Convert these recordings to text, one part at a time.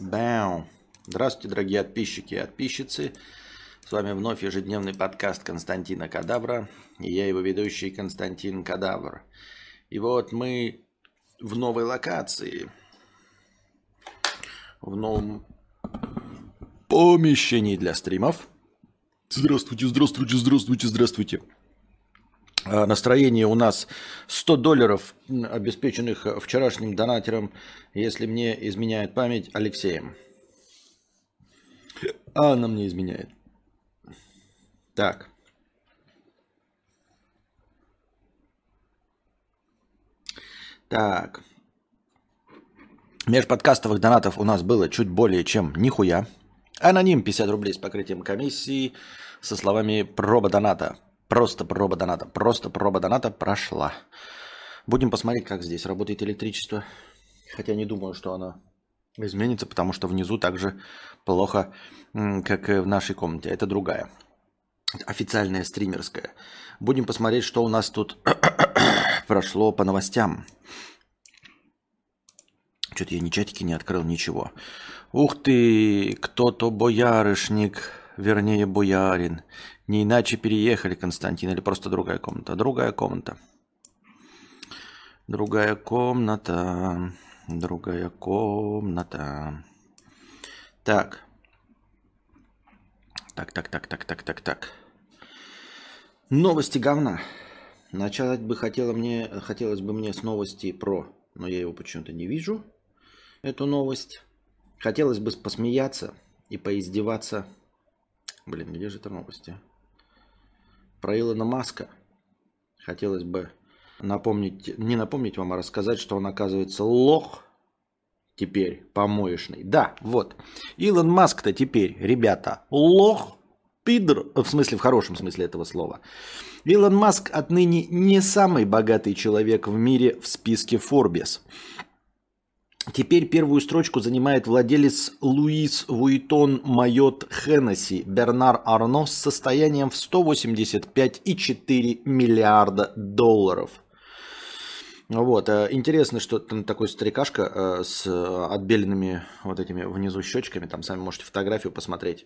Бау. Здравствуйте, дорогие подписчики и подписчицы. С вами вновь ежедневный подкаст Константина Кадабра. И я его ведущий Константин Кадавр. И вот мы в новой локации. В новом помещении для стримов. Здравствуйте, здравствуйте, здравствуйте, здравствуйте. А, Настроение у нас 100 долларов, обеспеченных вчерашним донатером, если мне изменяет память, Алексеем. А она мне изменяет. Так. Так. Межподкастовых донатов у нас было чуть более чем нихуя. Аноним 50 рублей с покрытием комиссии со словами проба доната. Просто проба доната. Просто проба доната прошла. Будем посмотреть, как здесь работает электричество. Хотя не думаю, что оно изменится, потому что внизу так же плохо, как и в нашей комнате. Это другая. Официальная стримерская. Будем посмотреть, что у нас тут прошло по новостям. Что-то я ни чатики не открыл, ничего. Ух ты, кто-то боярышник, вернее боярин. Не иначе переехали, Константин, или просто другая комната? Другая комната. Другая комната. Другая комната. Так. Так, так, так, так, так, так, так. Новости говна. Начать бы хотела мне, хотелось бы мне с новости про, но я его почему-то не вижу, эту новость. Хотелось бы посмеяться и поиздеваться. Блин, где же это новости? Про Илона Маска. Хотелось бы напомнить, не напомнить вам, а рассказать, что он оказывается лох теперь помоечный. Да, вот. Илон Маск-то теперь, ребята, лох, пидор, в смысле, в хорошем смысле этого слова. Илон Маск отныне не самый богатый человек в мире в списке Forbes. Теперь первую строчку занимает владелец Луис Вуитон Майот Хеннесси Бернар Арно с состоянием в 185,4 миллиарда долларов. Вот. э, Интересно, что там такой старикашка э, с отбеленными вот этими внизу щечками, там сами можете фотографию посмотреть.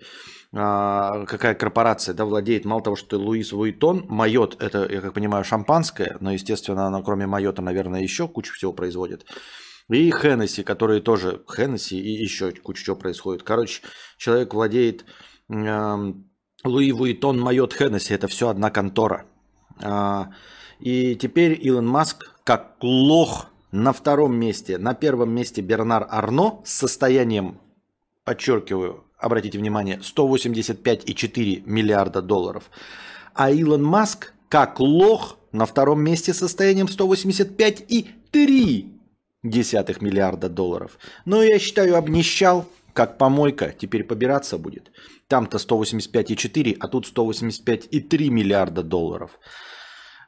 А, Какая корпорация, да, владеет, мало того, что Louis Vuitton, Moët, это, я как понимаю, шампанское, но, естественно, она кроме Moët а, наверное, еще кучу всего производит. И Hennessy, которые тоже Hennessy и еще куча чего производит. Короче, человек владеет эм, Louis Vuitton, Moët, Hennessy. Это все одна контора. А, и теперь Илон Маск, как лох, на втором месте. На первом месте Бернар Арно с состоянием, подчеркиваю, обратите внимание, 185,4 миллиарда долларов. А Илон Маск, как лох, на втором месте с состоянием 185,3 десятых миллиарда долларов. Но я считаю, обнищал, как помойка, теперь побираться будет. Там-то 185,4, а тут 185,3 миллиарда долларов.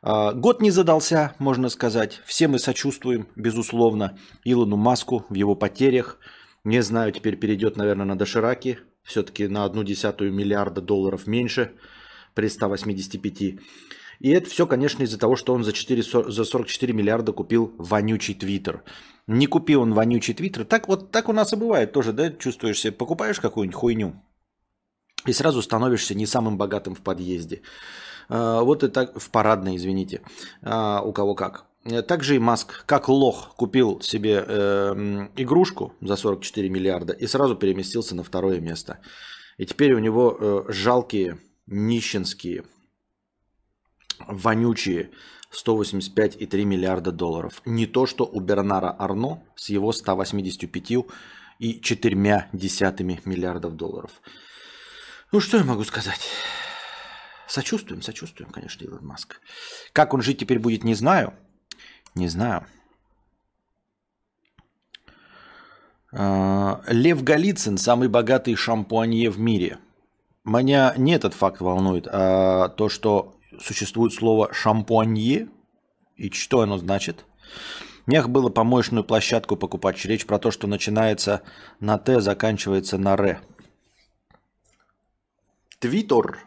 А, Год не задался, можно сказать. Все мы сочувствуем, безусловно, Илону Маску в его потерях. Не знаю, теперь перейдет, наверное, на дошираки. Все-таки на одну десятую миллиарда долларов меньше при 185. И это все, конечно, из-за того, что он за, 4, за 44 миллиарда купил вонючий твиттер. Не купил он вонючий твиттер. Так вот так у нас и бывает тоже, да? Чувствуешь себя, покупаешь какую-нибудь хуйню, и сразу становишься не самым богатым в подъезде. А, Вот и так, в парадной, извините, А, у кого как. Также и Маск, как лох, купил себе э, игрушку за 44 миллиарда и сразу переместился на второе место. И теперь у него э, жалкие, нищенские, вонючие 185,3 миллиарда долларов. Не то, что у Бернара Арно с его 185 и 4 десятыми миллиардов долларов. Ну, что я могу сказать? Сочувствуем, сочувствуем, конечно, Илон Маск. Как он жить теперь будет, не знаю. Не знаю. А, Лев Голицын – самый богатый шампуанье в мире. Меня не этот факт волнует, а то, что существует слово «шампуанье» и что оно значит. Мех было помоечную площадку покупать. Речь про то, что начинается на «т», заканчивается на «р». Твиттер.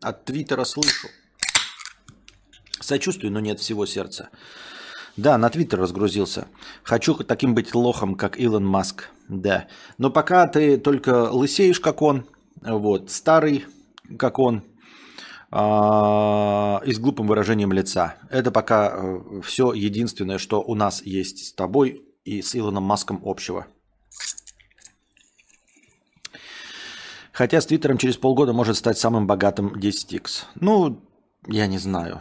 От Твиттера слышу. Сочувствую, но нет всего сердца. Да, на Твиттер разгрузился. Хочу таким быть лохом, как Илон Маск. Да. Но пока ты только лысеешь, как он, вот, старый, как он, и с глупым выражением лица. Это пока э, все единственное, что у нас есть с тобой и с Илоном Маском общего. Хотя с Твиттером через полгода может стать самым богатым 10x. Ну, я не знаю.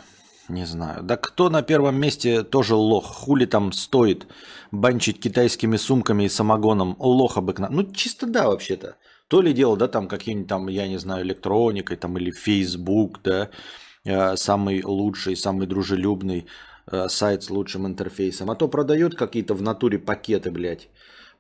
Не знаю. Да кто на первом месте тоже лох. Хули там стоит банчить китайскими сумками и самогоном. Лох обыкновенный. Ну, чисто да, вообще-то. То ли дело, да, там какие-нибудь там, я не знаю, электроникой там или Facebook, да, э, самый лучший, самый дружелюбный э, сайт с лучшим интерфейсом. А то продает какие-то в натуре пакеты, блядь.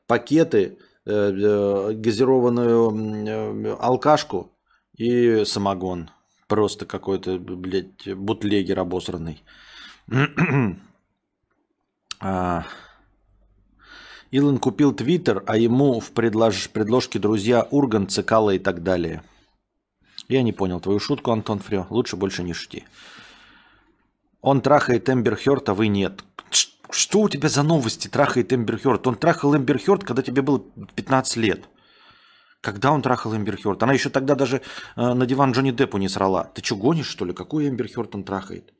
Пакеты, э, газированную алкашку и самогон. Просто какой-то, блядь, бутлегер обосранный. а, Илон купил Твиттер, а ему в предлож... предложке друзья Урган, Цикала и так далее. Я не понял твою шутку, Антон Фрё. Лучше больше не шути. Он трахает Эмбер Хёрд, а вы нет. Что у тебя за новости трахает Эмбер Хёрд? Он трахал Эмбер Хёрд, когда тебе было 15 лет. Когда он трахал Эмбер Хёрд? Она еще тогда даже э, на диван Джонни Деппу не срала. Ты что, гонишь, что ли? Какой Эмбер Хёрд он трахает?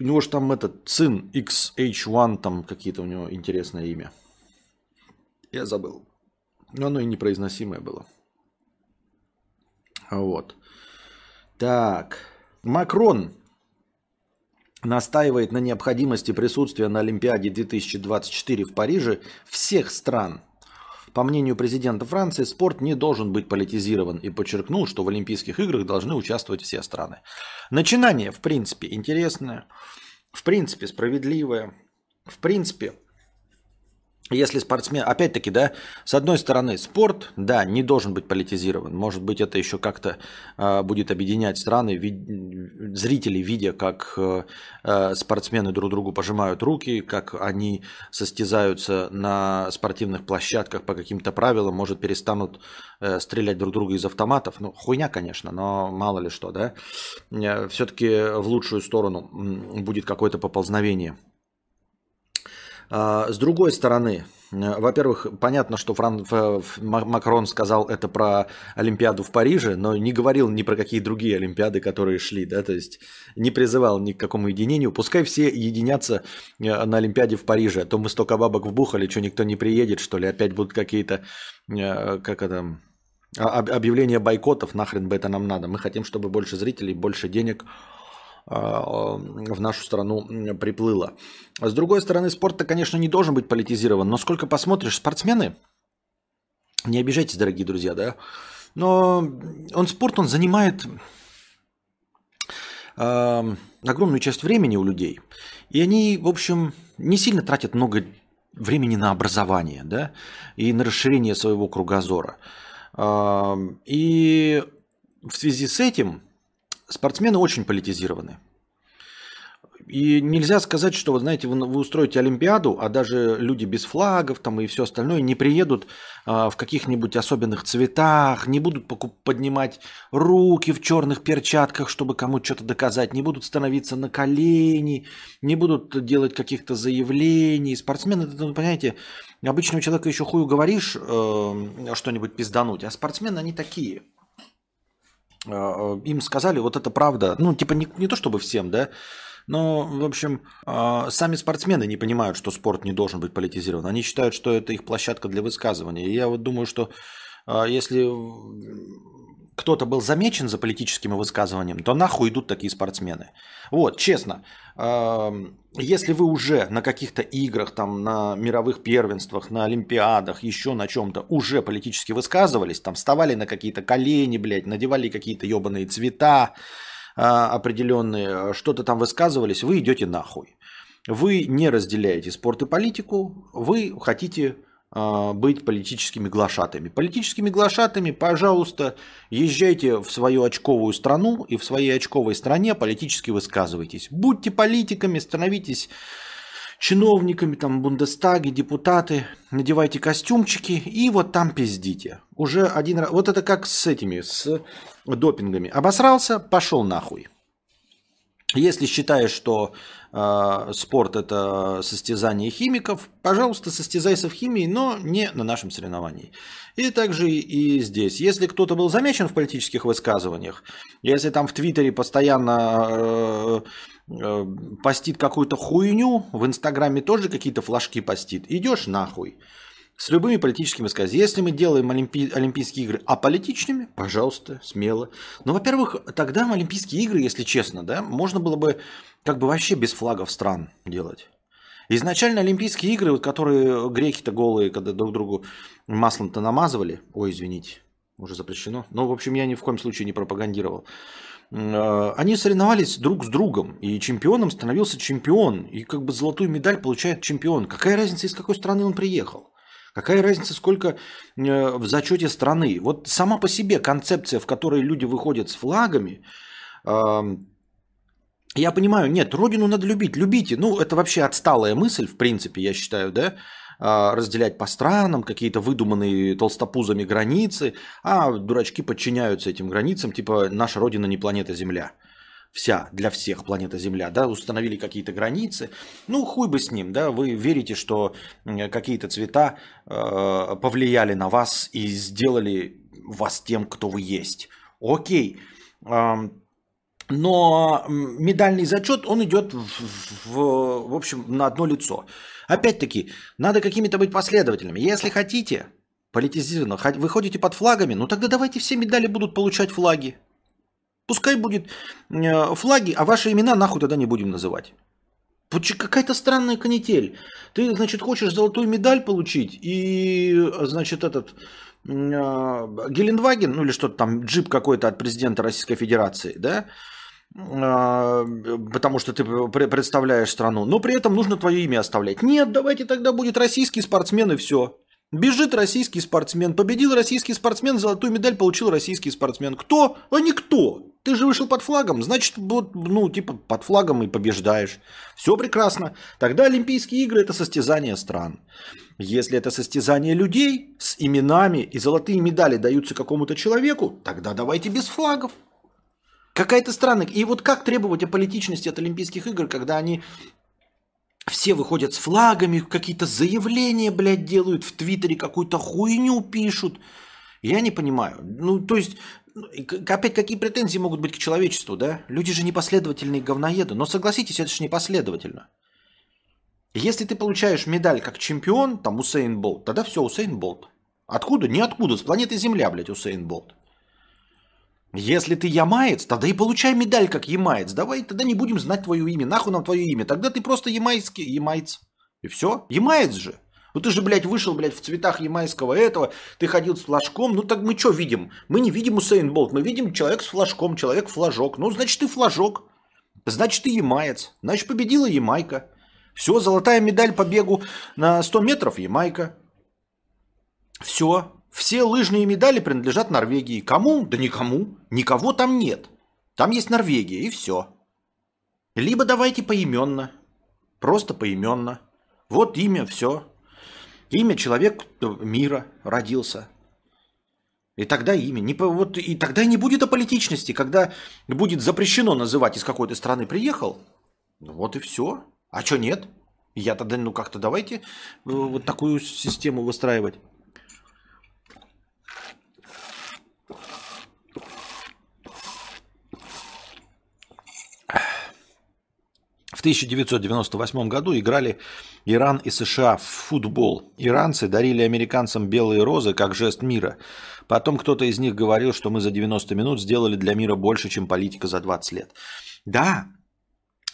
У него же там этот сын XH1, там какие-то у него интересное имя. Я забыл. Но оно и непроизносимое было. Вот. Так. Макрон настаивает на необходимости присутствия на Олимпиаде 2024 в Париже всех стран – по мнению президента Франции, спорт не должен быть политизирован и подчеркнул, что в Олимпийских играх должны участвовать все страны. Начинание, в принципе, интересное, в принципе, справедливое, в принципе, если спортсмен, опять-таки, да, с одной стороны, спорт, да, не должен быть политизирован. Может быть, это еще как-то э, будет объединять страны, ви- зрители, видя, как э, э, спортсмены друг другу пожимают руки, как они состязаются на спортивных площадках по каким-то правилам, может, перестанут э, стрелять друг друга из автоматов. Ну, хуйня, конечно, но мало ли что, да. Э, Все-таки в лучшую сторону будет какое-то поползновение. А, с другой стороны, э, во-первых, понятно, что Фран... Макрон сказал это про Олимпиаду в Париже, но не говорил ни про какие другие Олимпиады, которые шли, да, то есть не призывал ни к какому единению. Пускай все единятся э, на Олимпиаде в Париже, а то мы столько бабок вбухали, что никто не приедет, что ли, опять будут какие-то, э, как это, а, объявления бойкотов, нахрен бы это нам надо. Мы хотим, чтобы больше зрителей, больше денег – в нашу страну приплыло. С другой стороны, спорт-то, конечно, не должен быть политизирован, но сколько посмотришь, спортсмены, не обижайтесь, дорогие друзья, да, но он спорт, он занимает э, огромную часть времени у людей, и они, в общем, не сильно тратят много времени на образование, да, и на расширение своего кругозора. Э, и в связи с этим спортсмены очень политизированы. И нельзя сказать, что, вы знаете, вы, вы устроите Олимпиаду, а даже люди без флагов там и все остальное не приедут а, в каких-нибудь особенных цветах, не будут поднимать руки в черных перчатках, чтобы кому-то что-то доказать, не будут становиться на колени, не будут делать каких-то заявлений. Спортсмены, ну, понимаете, обычного человека еще хую говоришь э, что-нибудь пиздануть, а спортсмены, они такие – им сказали, вот это правда, ну, типа не, не то чтобы всем, да, но, в общем, а, сами спортсмены не понимают, что спорт не должен быть политизирован. Они считают, что это их площадка для высказывания. И я вот думаю, что если кто-то был замечен за политическим высказыванием, то нахуй идут такие спортсмены. Вот, честно, если вы уже на каких-то играх, там, на мировых первенствах, на олимпиадах, еще на чем-то уже политически высказывались, там, вставали на какие-то колени, блядь, надевали какие-то ебаные цвета а, определенные, что-то там высказывались, вы идете нахуй. Вы не разделяете спорт и политику, вы хотите быть политическими глашатами. Политическими глашатами, пожалуйста, езжайте в свою очковую страну и в своей очковой стране политически высказывайтесь. Будьте политиками, становитесь чиновниками, там, бундестаги, депутаты, надевайте костюмчики и вот там пиздите. Уже один раз, вот это как с этими, с допингами. Обосрался, пошел нахуй. Если считаешь, что спорт это состязание химиков, пожалуйста, состязайся в химии, но не на нашем соревновании. И также и здесь. Если кто-то был замечен в политических высказываниях, если там в Твиттере постоянно э, э, постит какую-то хуйню, в Инстаграме тоже какие-то флажки постит, идешь нахуй с любыми политическими высказываниями. Если мы делаем Олимпи... Олимпийские игры аполитичными, пожалуйста, смело. Но, во-первых, тогда Олимпийские игры, если честно, да, можно было бы как бы вообще без флагов стран делать. Изначально Олимпийские игры, вот, которые греки-то голые, когда друг другу маслом-то намазывали, ой, извините, уже запрещено, но, в общем, я ни в коем случае не пропагандировал, э, они соревновались друг с другом, и чемпионом становился чемпион, и как бы золотую медаль получает чемпион. Какая разница, из какой страны он приехал? Какая разница, сколько э, в зачете страны? Вот сама по себе концепция, в которой люди выходят с флагами, я понимаю, нет, родину надо любить, любите. Ну, это вообще отсталая мысль, в принципе, я считаю, да, а, разделять по странам, какие-то выдуманные толстопузами границы, а дурачки подчиняются этим границам, типа наша родина не планета Земля вся, для всех планета Земля, да, установили какие-то границы. Ну, хуй бы с ним, да, вы верите, что какие-то цвета э, повлияли на вас и сделали вас тем, кто вы есть. Окей. Э, но медальный зачет, он идет в, в, в общем на одно лицо. Опять-таки, надо какими-то быть последовательными. Если хотите, политизированно, вы ходите под флагами, ну тогда давайте все медали будут получать флаги. Пускай будет э, флаги, а ваши имена нахуй тогда не будем называть. Какая-то странная канитель. Ты, значит, хочешь золотую медаль получить и, значит, этот э, Гелендваген, ну или что-то там, джип какой-то от президента Российской Федерации, да, потому что ты представляешь страну, но при этом нужно твое имя оставлять. Нет, давайте тогда будет российский спортсмен и все. Бежит российский спортсмен, победил российский спортсмен, золотую медаль получил российский спортсмен. Кто? А никто. Ты же вышел под флагом, значит, вот, ну, типа, под флагом и побеждаешь. Все прекрасно. Тогда Олимпийские игры – это состязание стран. Если это состязание людей с именами и золотые медали даются какому-то человеку, тогда давайте без флагов. Какая-то странная. И вот как требовать аполитичности от Олимпийских игр, когда они все выходят с флагами, какие-то заявления, блядь, делают в Твиттере, какую-то хуйню пишут. Я не понимаю. Ну, то есть, ну, опять какие претензии могут быть к человечеству, да? Люди же непоследовательные говноеды. Но согласитесь, это же непоследовательно. Если ты получаешь медаль как чемпион, там Усейн Болт, тогда все, Усейн Болт. Откуда? Ниоткуда, с планеты Земля, блядь, Усейн Болт. Если ты ямаец, тогда и получай медаль как ямаец. Давай тогда не будем знать твое имя. Нахуй нам твое имя. Тогда ты просто ямайский ямайц. И все. Ямаец же. Ну ты же, блядь, вышел, блядь, в цветах ямайского этого, ты ходил с флажком, ну так мы что видим? Мы не видим Усейн Болт, мы видим человек с флажком, человек флажок. Ну, значит, ты флажок. Значит, ты ямаец. Значит, победила Ямайка. Все, золотая медаль по бегу на 100 метров Ямайка. Все, все лыжные медали принадлежат Норвегии. Кому? Да никому. Никого там нет. Там есть Норвегия, и все. Либо давайте поименно. Просто поименно. Вот имя, все. Имя человек мира родился. И тогда имя. Не, вот, и тогда не будет аполитичности, когда будет запрещено называть, из какой то страны приехал. Ну вот и все. А что нет? Я тогда, ну как-то давайте э, вот такую систему выстраивать. В 1998 году играли Иран и США в футбол. Иранцы дарили американцам белые розы как жест мира. Потом кто-то из них говорил, что мы за 90 минут сделали для мира больше, чем политика за 20 лет. Да,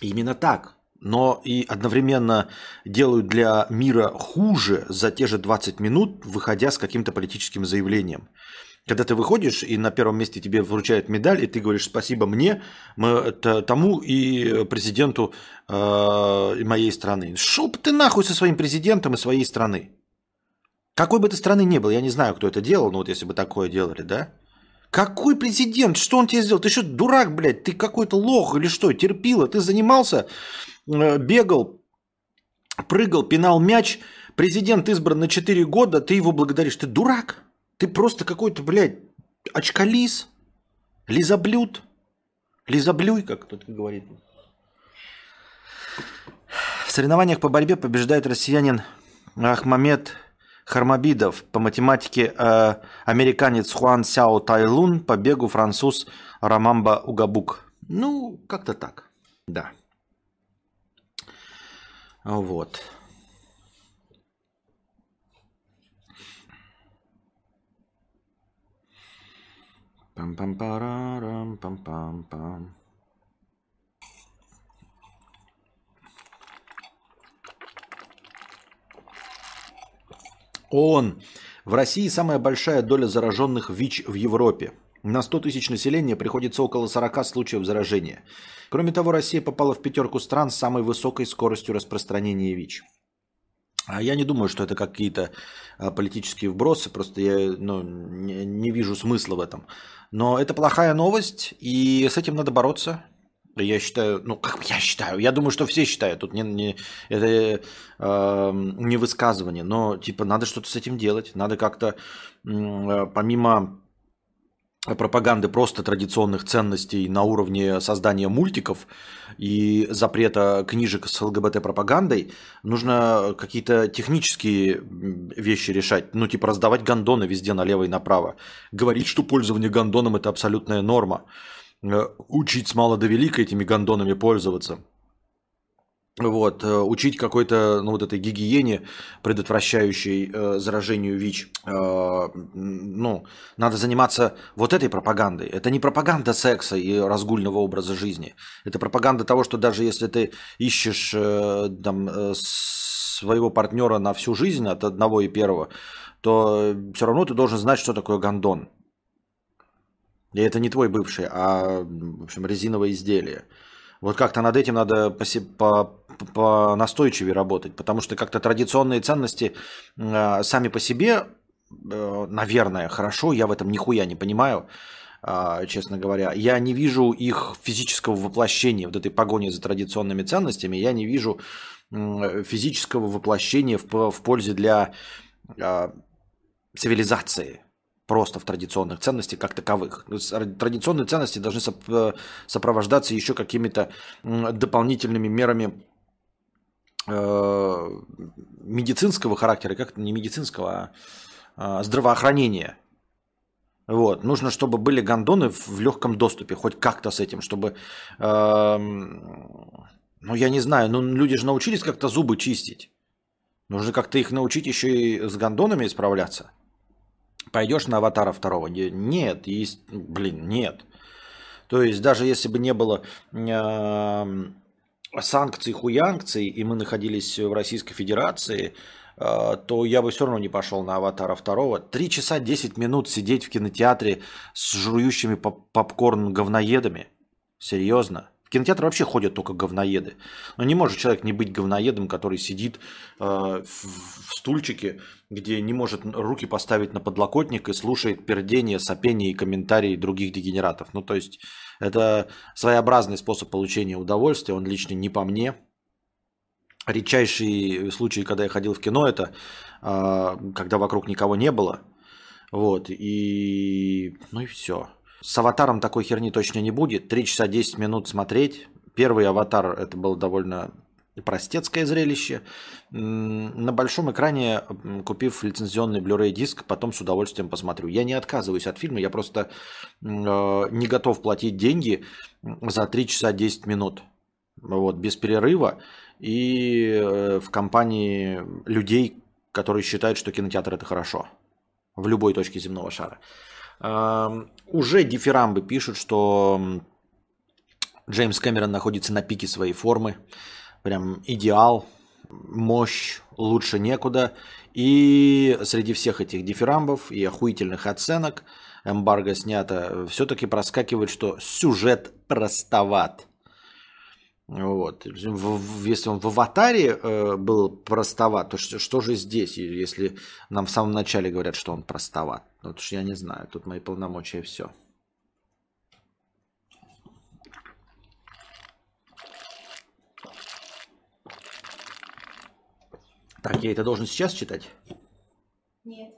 именно так. Но и одновременно делают для мира хуже за те же 20 минут, выходя с каким-то политическим заявлением. Когда ты выходишь, и на первом месте тебе вручают медаль, и ты говоришь спасибо мне, тому и президенту э, моей страны. Шел бы ты нахуй со своим президентом и своей страны. Какой бы ты страны ни был, я не знаю, кто это делал, но вот если бы такое делали, да? Какой президент? Что он тебе сделал? Ты что, дурак, блядь? Ты какой-то лох или что? Терпила? Ты занимался, э, бегал, прыгал, пинал мяч. Президент избран на 4 года, ты его благодаришь. Ты дурак? Ты просто какой-то, блядь, очкалис, лизоблюд, лизоблюй, как кто-то говорит. соревнованиях по борьбе побеждает россиянин Ахмамед Хармабидов, по математике э, американец Хуан Сяо Тайлун, по бегу француз Рамамба Угабук. Ну, как-то так, да. Вот. Пам-пам-парам, пам-пам-пам. ООН. В России самая большая доля зараженных ВИЧ в Европе. На 100 тысяч населения приходится около 40 случаев заражения. Кроме того, Россия попала в пятерку стран с самой высокой скоростью распространения ВИЧ. А я не думаю, что это какие-то а, политические вбросы, просто я ну, не, вижу смысла в этом. Но это плохая новость, и с этим надо бороться. Я считаю, ну как я считаю, я думаю, что все считают, тут не, не, это э, не высказывание, но типа надо что-то с этим делать, надо как-то э, помимо пропаганды просто традиционных ценностей на уровне создания мультиков и запрета книжек с ЛГБТ-пропагандой, нужно какие-то технические вещи решать. Ну, типа раздавать гондоны везде налево и направо. Говорить, что пользование гондоном – это абсолютная норма. Э, учить с мала до велика этими гондонами пользоваться – вот, э, учить какой-то, ну, вот этой гигиене, предотвращающей э, заражению ВИЧ. Э, ну, надо заниматься вот этой пропагандой. Это не пропаганда секса и разгульного образа жизни. Это пропаганда того, что даже если ты ищешь э, там, э, своего партнера на всю жизнь от одного и первого, то все равно ты должен знать, что такое гондон. И это не твой бывший, а, в общем, резиновое изделие. Вот как-то над этим надо по, по, по настойчивее работать, потому что как-то традиционные ценности э, сами по себе, э, наверное, хорошо, я в этом нихуя не понимаю, э, честно говоря. Я не вижу их физического воплощения, вот этой погони за традиционными ценностями, я не вижу э, физического воплощения в, в пользе для э, цивилизации просто в традиционных ценностях как таковых. Традиционные ценности должны э, сопровождаться еще какими-то дополнительными мерами э, медицинского характера, как не медицинского, а, а здравоохранения. Вот. Нужно, чтобы были гондоны в легком доступе, хоть как-то с этим, чтобы, э, ну я не знаю, ну люди же научились как-то зубы чистить. Нужно как-то их научить еще и с гондонами справляться. Пойдешь на аватара второго? Нет, есть, блин, нет. То есть даже если бы не было э, санкций, хуянкций, и мы находились в Российской Федерации, э, то я бы все равно не пошел на аватара второго. Три часа десять минут сидеть в кинотеатре с жующими поп попкорн говноедами. Серьезно? Кинотеатр вообще ходят только говноеды. Но не может человек не быть говноедом, который сидит э, в, в стульчике, где не может руки поставить на подлокотник и слушает пердение, сопение и комментарии других дегенератов. Ну, то есть, это своеобразный способ получения удовольствия, он лично не по мне. Редчайший случай, когда я ходил в кино, это э, когда вокруг никого не было. Вот, и... Ну и все. С аватаром такой херни точно не будет. 3 часа 10 минут смотреть. Первый аватар это было довольно простецкое зрелище. На большом экране, купив лицензионный Blu-ray диск, потом с удовольствием посмотрю. Я не отказываюсь от фильма, я просто э, не готов платить деньги за 3 часа 10 минут. Вот, без перерыва и э, в компании людей, которые считают, что кинотеатр это хорошо. В любой точке земного шара. Уже дифирамбы пишут, что Джеймс Кэмерон находится на пике своей формы. Прям идеал, мощь, лучше некуда. И среди всех этих дифирамбов и охуительных оценок эмбарго снято, все-таки проскакивает, что сюжет простоват. Вот. Если он в аватаре э, был простоват, то что, же здесь, если нам в самом начале говорят, что он простоват? Ну, потому что я не знаю, тут мои полномочия все. Так, я это должен сейчас читать? Нет.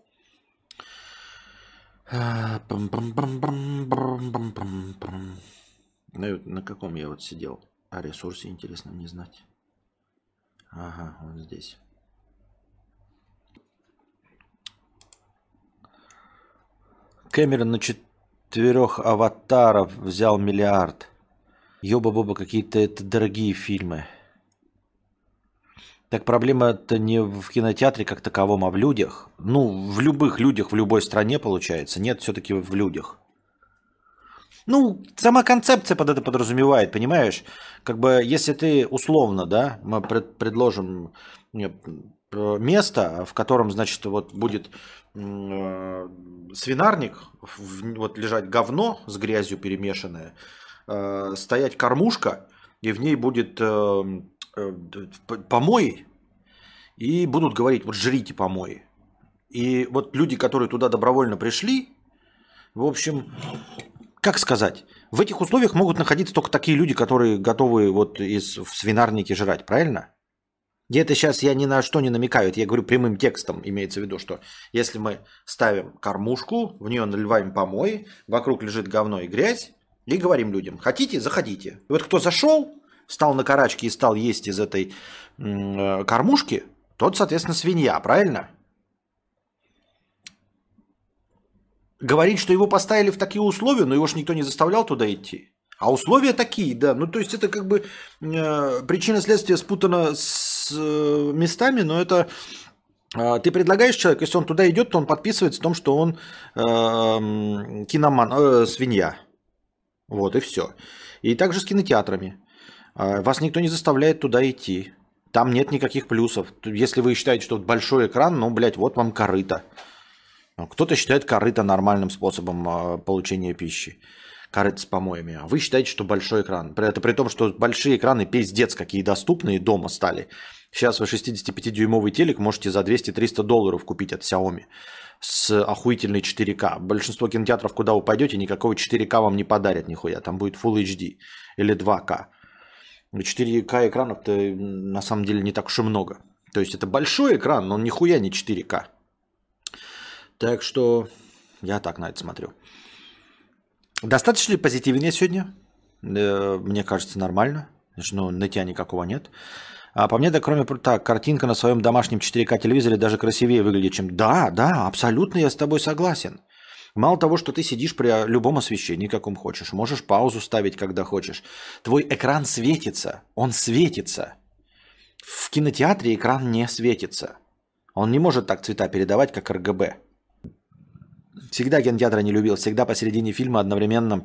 На, на каком я вот сидел? О ресурсе интересно мне знать. Ага, вот здесь. Кэмерон на четырех аватаров взял миллиард. Ёба-боба, какие-то это дорогие фильмы. Так проблема-то не в кинотеатре как таковом, а в людях. Ну, в любых людях, в любой стране получается. Нет, все-таки в людях. Ну, сама концепция под это подразумевает, понимаешь? Как бы, если ты условно, да, мы пред, предложим э, место, в котором, значит, вот будет э, свинарник, вот лежать говно с грязью перемешанное, э, стоять кормушка, и в ней будет э, э, помой, и будут говорить, вот жрите помои. И вот люди, которые туда добровольно пришли, в общем, как сказать, в этих условиях могут находиться только такие люди, которые готовы вот из в свинарнике жрать, правильно? И это сейчас я ни на что не намекаю, это я говорю прямым текстом, имеется в виду, что если мы ставим кормушку, в нее наливаем помой, вокруг лежит говно и грязь, и говорим людям, хотите, заходите. И вот кто зашел, стал на карачке и стал есть из этой э, кормушки, тот, соответственно, свинья, правильно? Говорить, что его поставили в такие условия, но его же никто не заставлял туда идти. А условия такие, да. Ну, то есть это как бы э, причина следствия спутана с э, местами, но это э, ты предлагаешь человеку, если он туда идет, то он подписывается о том, что он э, киноман, э, свинья. Вот и все. И также с кинотеатрами. Э, вас никто не заставляет туда идти. Там нет никаких плюсов. Если вы считаете, что большой экран, ну, блядь, вот вам корыто. Кто-то считает корыто нормальным способом а, получения пищи. Корыто с помоями. А вы считаете, что большой экран. Это при том, что большие экраны пиздец какие доступные дома стали. Сейчас вы 65-дюймовый телек можете за 200-300 долларов купить от Xiaomi с охуительной 4К. Большинство кинотеатров, куда вы пойдете, никакого 4К вам не подарят нихуя. Там будет Full HD или 2К. 4К экранов-то на самом деле не так уж и много. То есть это большой экран, но он нихуя не 4К. Так что я так на это смотрю. Достаточно ли позитивен я сегодня? Э, мне кажется, нормально. Ну, нытья никакого нет. А по мне, да, кроме так, картинка на своем домашнем 4К телевизоре даже красивее выглядит, чем... Да, да, абсолютно я с тобой согласен. Мало того, что ты сидишь при любом освещении, каком хочешь, можешь паузу ставить, когда хочешь. Твой экран светится, он светится. В кинотеатре экран не светится. Он не может так цвета передавать, как РГБ. Всегда кинотеатра не любил. Всегда посередине фильма одновременно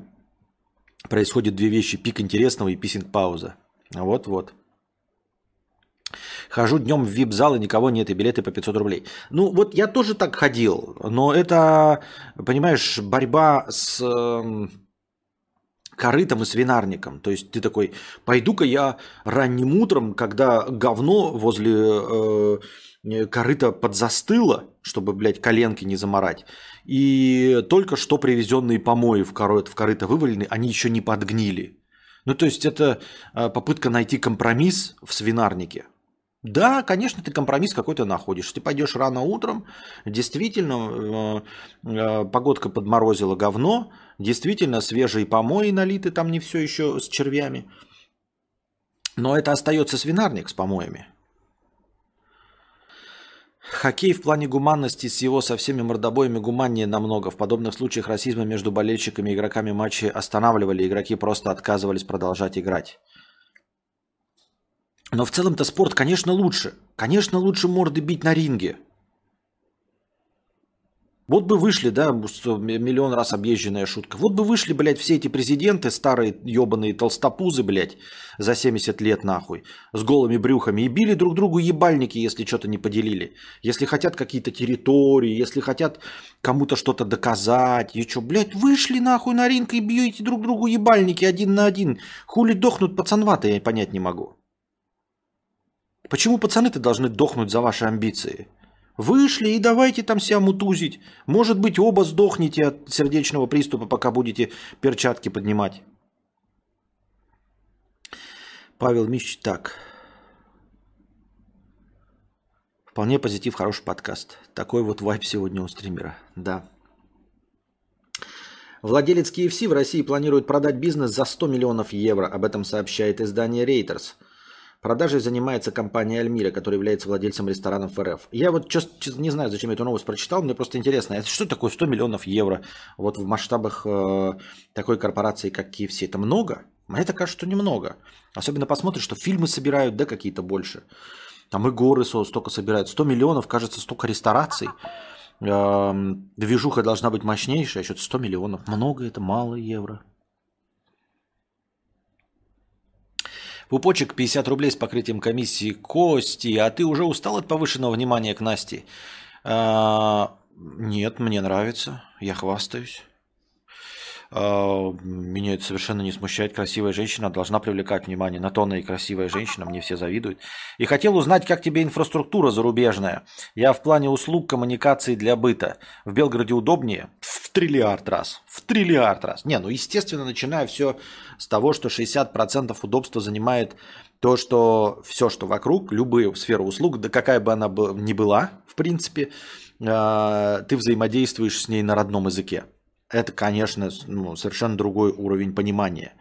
происходят две вещи. Пик интересного и писинг-пауза. Вот-вот. Хожу днем в вип-зал, и никого нет, и билеты по 500 рублей. Ну, вот я тоже так ходил, но это, понимаешь, борьба с э, корытом и свинарником. То есть ты такой, пойду-ка я ранним утром, когда говно возле э, корыта подзастыло, чтобы, блядь, коленки не заморать, и только что привезенные помои в корыто, в вывалены, они еще не подгнили. Ну, то есть это а, попытка найти компромисс в свинарнике. Да, конечно, ты компромисс какой-то находишь. Ты пойдешь рано утром, действительно, э, э, погодка подморозила говно, действительно, свежие помои налиты, там не все еще с червями. Но это остается свинарник с помоями. Хоккей в плане гуманности с его со всеми мордобоями гуманнее намного. В подобных случаях расизма между болельщиками и игроками матчи останавливали, игроки просто отказывались продолжать играть. Но в целом-то спорт, конечно, лучше. Конечно, лучше морды бить на ринге. Вот бы вышли, да, миллион раз объезженная шутка. Вот бы вышли, блядь, все эти президенты, старые ебаные толстопузы, блядь, за 70 лет нахуй, с голыми брюхами, и били друг другу ебальники, если что-то не поделили. Если хотят какие-то территории, если хотят кому-то что-то доказать. И что, блядь, вышли нахуй на ринг и бьете друг другу ебальники один на один. Хули дохнут пацанваты, я понять не могу. Почему пацаны-то должны дохнуть за ваши амбиции? Вышли и давайте там себя мутузить. Может быть, оба сдохнете от сердечного приступа, пока будете перчатки поднимать. Павел Мич, так. Вполне позитив, хороший подкаст. Такой вот вайп сегодня у стримера. Да. Владелец KFC в России планирует продать бизнес за 100 миллионов евро. Об этом сообщает издание Reuters. Продажей занимается компания Альмира, которая является владельцем ресторанов РФ. Я вот честно не знаю, зачем я эту новость прочитал, мне просто интересно, это что такое 100 миллионов евро вот в масштабах э, такой корпорации, как KFC? Это много? Мне так кажется, что немного. Особенно посмотришь, что фильмы собирают, да, какие-то больше. Там и горы столько собирают. 100 миллионов, кажется, столько рестораций. Эм, движуха должна быть мощнейшая, а что-то 100 миллионов. Много это, мало евро. Пупочек 50 рублей с покрытием комиссии Кости. А ты уже устал от повышенного внимания к Насте? А, нет, мне нравится. Я хвастаюсь. А, меня это совершенно не смущает. Красивая женщина должна привлекать внимание. На то она и красивая женщина, мне все завидуют. И хотел узнать, как тебе инфраструктура зарубежная. Я в плане услуг коммуникации для быта. В Белгороде удобнее? В триллиард раз. В триллиард раз. Не, ну естественно, начиная все с того, что 60% удобства занимает то, что все, что вокруг, любые сферы услуг, да какая бы она ни была, в принципе, а, ты взаимодействуешь с ней на родном языке это, конечно, ну, совершенно другой уровень понимания.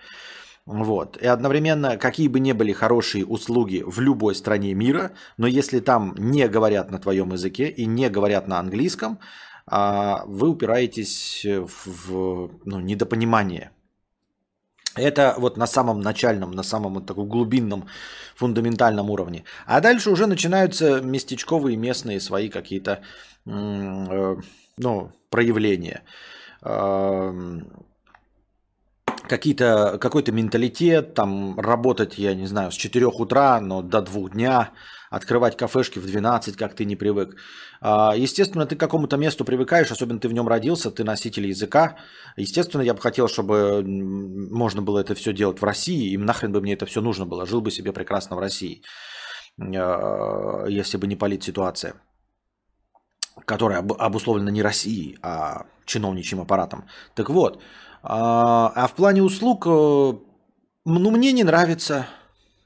Вот. И одновременно, какие бы ни были хорошие услуги в любой стране мира, но если там не говорят на твоем языке и не говорят на английском, а, вы упираетесь в ну, недопонимание. Это вот на самом начальном, на самом вот таком глубинном, фундаментальном уровне. А дальше уже начинаются местечковые, местные свои какие-то э, ну, проявления какие-то, какой-то менталитет, там работать, я не знаю, с 4 утра, но до 2 дня, открывать кафешки в 12, как ты не привык. А, естественно, ты к какому-то месту привыкаешь, особенно ты в нем родился, ты носитель языка. Естественно, я бы хотел, чтобы можно было это все делать в России, и нахрен бы мне это все нужно было. Жил бы себе прекрасно в России, а, если бы не политситуация которая обусловлена не Россией, а чиновничьим аппаратом. Так вот, а, а в плане услуг, э, ну, мне не нравится.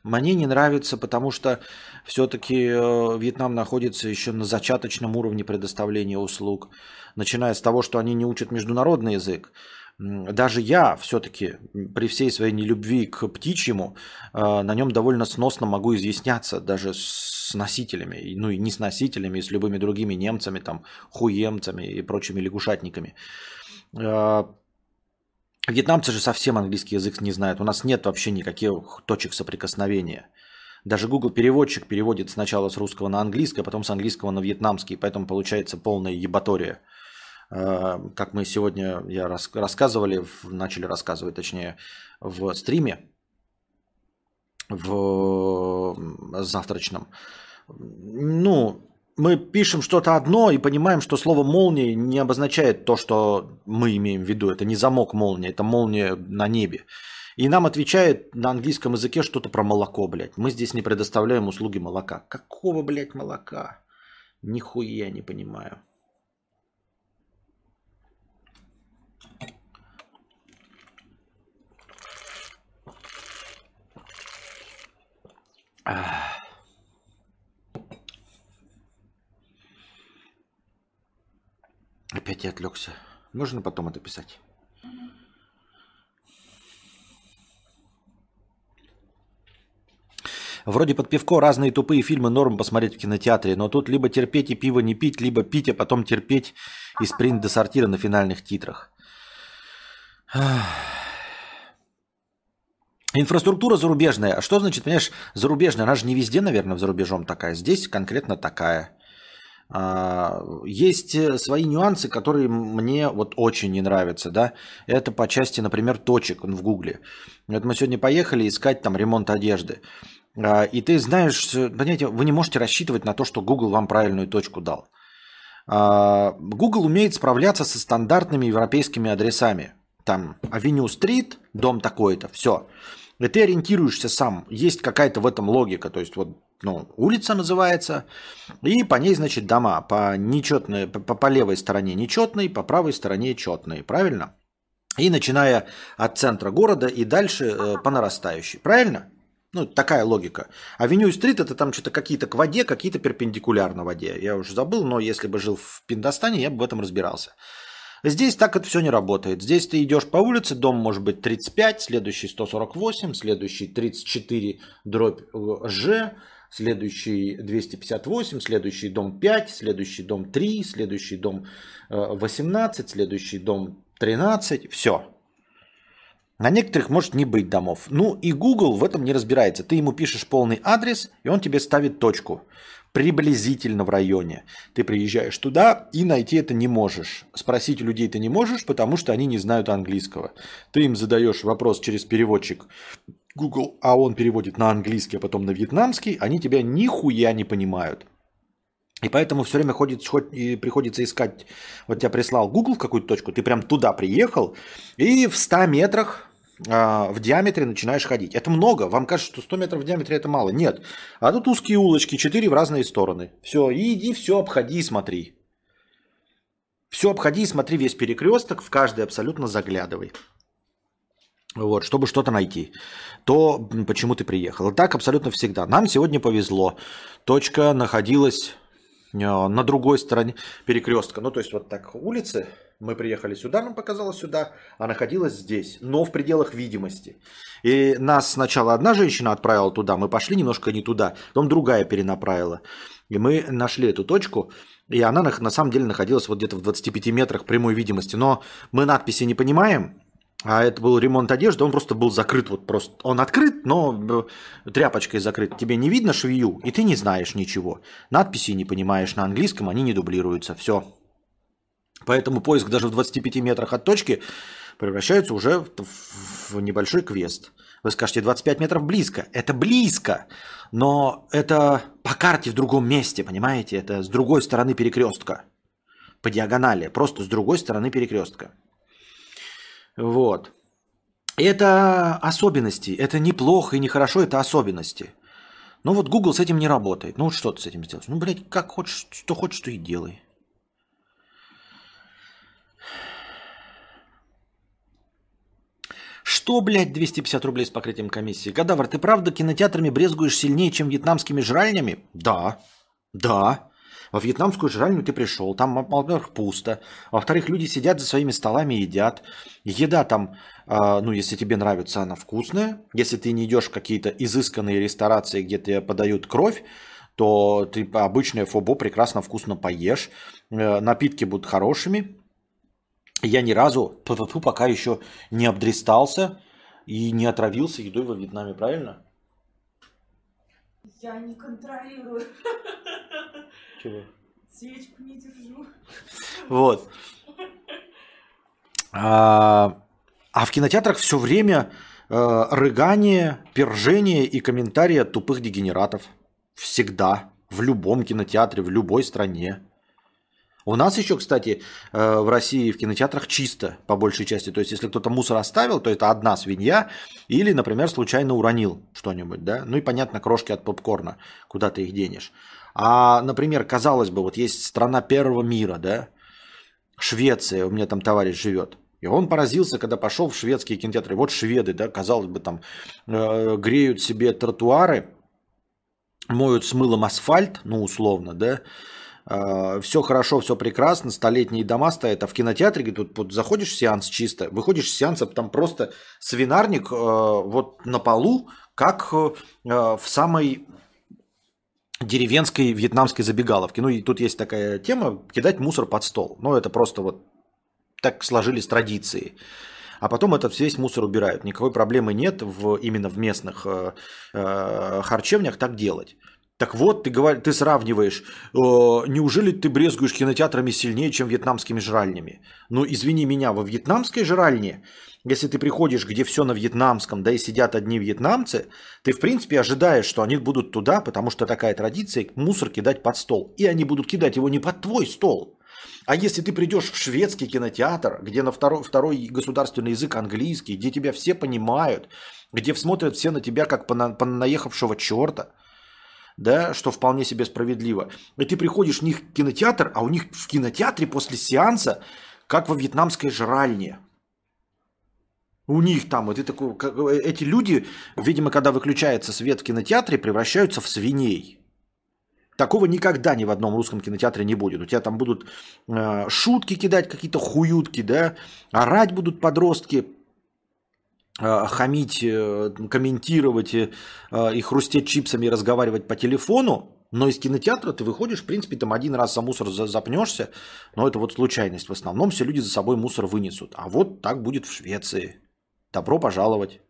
Мне не нравится, потому что все-таки э, Вьетнам находится еще на зачаточном уровне предоставления услуг, начиная с того, что они не учат международный язык. Даже я все-таки при всей своей нелюбви к птичьему э, на нем довольно сносно могу изъясняться даже с носителями, ну и не с носителями, и с любыми другими немцами, там, хуемцами и прочими лягушатниками. Э, вьетнамцы же совсем английский язык не знают. У нас нет вообще никаких точек соприкосновения. Даже Google переводчик переводит сначала с русского на английский, а потом с английского на вьетнамский, поэтому получается полная ебатория. Э, как мы сегодня я рас, рассказывали, начали рассказывать, точнее, в стриме, в завтрачном. Ну, мы пишем что-то одно и понимаем, что слово молния не обозначает то, что мы имеем в виду. Это не замок молнии, это молния на небе. И нам отвечает на английском языке что-то про молоко, блядь. Мы здесь не предоставляем услуги молока. Какого, блядь, молока? Нихуя не понимаю. Опять я отвлекся. Можно потом это писать? Вроде под пивко разные тупые фильмы норм посмотреть в кинотеатре, но тут либо терпеть и пиво не пить, либо пить, а потом терпеть и спринт до сортира на финальных титрах. Инфраструктура зарубежная. А что значит, понимаешь, зарубежная? Она же не везде, наверное, за рубежом такая. Здесь конкретно такая. А, есть э, свои нюансы, которые мне вот очень не нравятся, да. Это по части, например, точек в Гугле. Вот мы сегодня поехали искать там ремонт одежды. А, и ты знаешь, понимаете, вы не можете рассчитывать на то, что Google вам правильную точку дал. А, Google умеет справляться со стандартными европейскими адресами. Там Авеню Стрит, дом такой-то, все. И ты ориентируешься сам. Есть какая-то в этом логика. То есть вот ну, улица называется, и по ней, значит, дома. По, нечетной, по, по левой стороне нечетной, по правой стороне четные. Правильно? И начиная от центра города и дальше э, по нарастающей. Правильно? Ну, такая логика. Авеню и стрит это там что-то какие-то к воде, какие-то перпендикулярно воде. Я уже забыл, но если бы жил в Пиндостане, я бы в этом разбирался. Здесь так это все не работает. Здесь ты идешь по улице, дом может быть 35, следующий 148, следующий 34 дробь э, Ж, следующий 258, следующий дом 5, следующий дом 3, следующий дом 18, следующий дом 13. Все. На некоторых может не быть домов. Ну и Google в этом не разбирается. Ты ему пишешь полный адрес, и он тебе ставит точку приблизительно в районе. Ты приезжаешь туда и найти это не можешь. Спросить у людей ты не можешь, потому что они не знают английского. Ты им задаешь вопрос через переводчик Google, а он переводит на английский, а потом на вьетнамский, они тебя нихуя не понимают. И поэтому все время ходит, хоть и приходится искать, вот тебя прислал Google в какую-то точку, ты прям туда приехал, и в 100 метрах а, в диаметре начинаешь ходить. Это много. Вам кажется, что 100 метров в диаметре это мало. Нет. А тут узкие улочки, 4 в разные стороны. Все, иди, все обходи и смотри. Все обходи и смотри весь перекресток, в каждый абсолютно заглядывай. Вот, чтобы что-то найти. То, почему ты приехал. Так абсолютно всегда. Нам сегодня повезло. Точка находилась э, на другой стороне перекрестка. Ну, то есть вот так улицы мы приехали сюда, нам показалось сюда, а находилась здесь, но в пределах видимости. И нас сначала одна женщина отправила туда, мы пошли немножко не туда, потом другая перенаправила. И мы нашли эту точку, и она на, на самом деле находилась вот где-то в 25 метрах прямой видимости. Но мы надписи не понимаем, а это был ремонт одежды, он просто был закрыт, вот просто, он открыт, но э, тряпочкой закрыт. Тебе не видно швею, и ты не знаешь ничего. Надписи не понимаешь на английском, они не дублируются, все. Поэтому поиск даже в 25 метрах от точки превращается уже в небольшой квест. Вы скажете, 25 метров близко. Это близко, но это по карте в другом месте, понимаете? Это с другой стороны перекрестка. По диагонали, просто с другой стороны перекрестка. Вот. Это особенности. Это неплохо и нехорошо, это особенности. Но вот Google с этим не работает. Ну вот что ты с этим сделаешь? Ну, блядь, как хочешь, что хочешь, что и делай. Что, блядь, 250 рублей с покрытием комиссии? Кадавр, ты правда кинотеатрами брезгуешь сильнее, чем вьетнамскими жральнями? Да, да. Во вьетнамскую жральню ты пришел, там, во-первых, пусто. Во-вторых, люди сидят за своими столами и едят. Еда там, э, ну, если тебе нравится, она вкусная. Если ты не идешь в какие-то изысканные ресторации, где тебе подают кровь, то ты обычное фобо прекрасно вкусно поешь. Э, напитки будут хорошими я ни разу пока еще не обдристался и не отравился едой во Вьетнаме, правильно? Я не контролирую. Чего? Свечку не держу. Вот. А, а в кинотеатрах все время э, рыгание, пержение и комментарии от тупых дегенератов. Всегда. В любом кинотеатре, в любой стране. У нас еще, кстати, э, в России в кинотеатрах чисто, по большей части. То есть, если кто-то мусор оставил, то это одна свинья. Или, например, случайно уронил что-нибудь, да. Ну и, понятно, крошки от попкорна. Куда ты их денешь. А, например, казалось бы, вот есть страна первого мира, да. Швеция, у меня там товарищ живет. И он поразился, когда пошел в шведские кинотеатры. Вот шведы, да, казалось бы, там э, греют себе тротуары, моют с мылом асфальт, ну, условно, да, а, все хорошо, все прекрасно, столетние дома стоят, а в кинотеатре тут вот, заходишь в сеанс чисто, выходишь с сеанса, там просто свинарник э, вот на полу, как э, в самой деревенской вьетнамской забегаловке. Ну и тут есть такая тема кидать мусор под стол. Ну это просто вот так сложились традиции. А потом этот весь мусор убирают. Никакой проблемы нет в, именно в местных э, э, харчевнях так делать. Так вот, ты, говор... ты сравниваешь, э, неужели ты брезгуешь кинотеатрами сильнее, чем вьетнамскими жральнями? Ну, извини меня, во вьетнамской жральне, если ты приходишь, где все на вьетнамском, да и сидят одни вьетнамцы, ты, в принципе, ожидаешь, что они будут туда, потому что такая традиция, мусор кидать под стол. И они будут кидать его не под твой стол. А если ты придешь в шведский кинотеатр, где на второй, второй государственный язык английский, где тебя все понимают, где смотрят все на тебя как по, на, по наехавшего черта – да, что вполне себе справедливо. И ты приходишь в них кинотеатр, а у них в кинотеатре после сеанса, как во вьетнамской жральне. У них там, и ты как, эти люди, видимо, когда выключается свет в кинотеатре, превращаются в свиней. Такого никогда ни в одном русском кинотеатре не будет. У тебя там будут э, шутки кидать, какие-то хуютки, да, орать будут подростки, э, хамить, э, комментировать э, и хрустеть чипсами и разговаривать по телефону. Но из кинотеатра ты выходишь, в принципе, там один раз за мусор запнешься, но это вот случайность. В основном все люди за собой мусор вынесут. А вот так будет в Швеции. Добро пожаловать.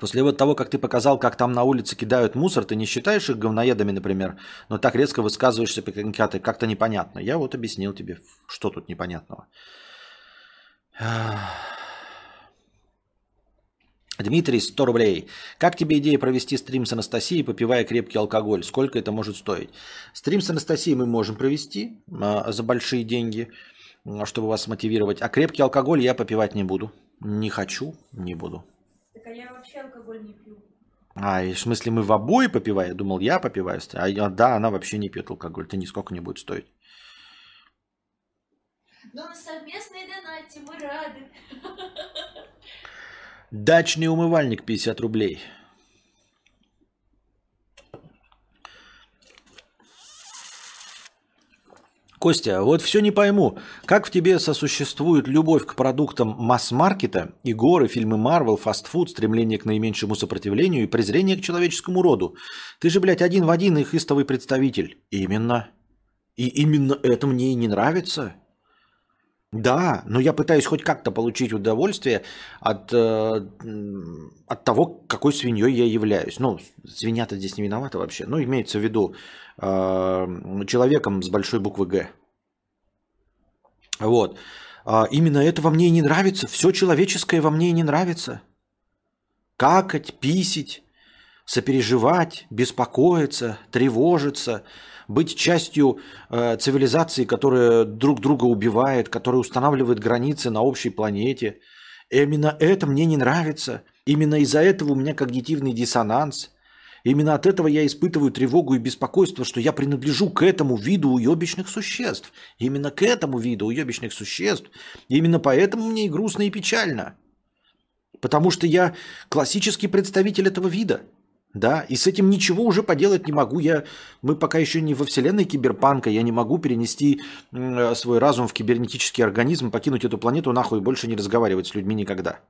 После вот того, как ты показал, как там на улице кидают мусор, ты не считаешь их говноедами, например, но так резко высказываешься как-то непонятно. Я вот объяснил тебе, что тут непонятного. Дмитрий, 100 рублей. Как тебе идея провести стрим с Анастасией, попивая крепкий алкоголь? Сколько это может стоить? Стрим с Анастасией мы можем провести а, за большие деньги, чтобы вас мотивировать. А крепкий алкоголь я попивать не буду. Не хочу, не буду. Так а я вообще алкоголь не пью. А, и в смысле мы в обои попиваем? Я думал, я попиваю. А, да, она вообще не пьет алкоголь. Это нисколько не будет стоить. Но на совместной донате мы рады. Дачный умывальник 50 рублей. Костя, вот все не пойму, как в тебе сосуществует любовь к продуктам масс-маркета, и горы, фильмы Марвел, фастфуд, стремление к наименьшему сопротивлению и презрение к человеческому роду? Ты же, блядь, один в один их истовый представитель. Именно. И именно это мне и не нравится. Да, но я пытаюсь хоть как-то получить удовольствие от, э, от того, какой свиньей я являюсь. Ну, свинья-то здесь не виновата вообще. Ну, имеется в виду человеком с большой буквы «Г». Вот. А именно это во мне и не нравится. Все человеческое во мне и не нравится. Какать, писить, сопереживать, беспокоиться, тревожиться – быть частью э, цивилизации, которая друг друга убивает, которая устанавливает границы на общей планете. И именно это мне не нравится. Именно из-за этого у меня когнитивный диссонанс. Именно от этого я испытываю тревогу и беспокойство, что я принадлежу к этому виду уебищных существ. Именно к этому виду уебищных существ. именно поэтому мне и грустно, и печально. Потому что я классический представитель этого вида – да, и с этим ничего уже поделать не могу. Я, мы пока еще не во вселенной киберпанка, я не могу перенести свой разум в кибернетический организм, покинуть эту планету нахуй и больше не разговаривать с людьми никогда.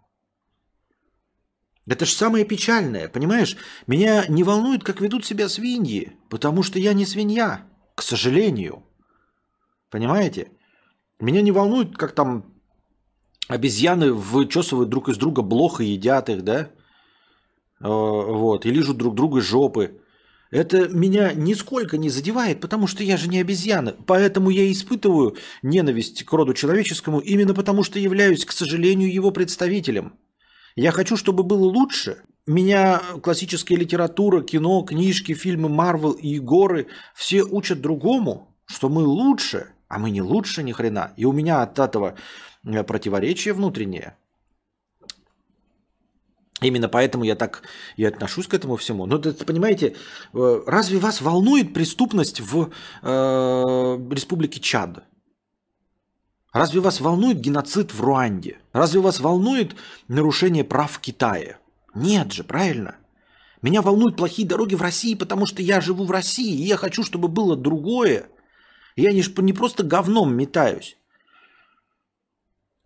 Это же самое печальное, понимаешь? Меня не волнует, как ведут себя свиньи, потому что я не свинья, к сожалению. Понимаете? Меня не волнует, как там обезьяны вычесывают друг из друга блох и едят их, да? Э, вот, и лижут друг друга жопы. Это меня нисколько не задевает, потому что я же не обезьяна. Поэтому я испытываю ненависть к роду человеческому именно потому, что являюсь, к сожалению, его представителем. Я хочу, чтобы было лучше. Меня классическая литература, кино, книжки, фильмы Марвел и горы все учат другому, что мы лучше, а мы не лучше ни хрена. И у меня от этого э, противоречие внутреннее. Именно поэтому я так и отношусь к этому всему. Но, это, понимаете, э, разве вас волнует преступность в э, республике Чад? Разве вас волнует геноцид в Руанде? Разве вас волнует нарушение прав в Китае? Нет же, правильно? Меня волнуют плохие дороги в России, потому что я живу в России, и я хочу, чтобы было другое. Я не, не просто говном метаюсь.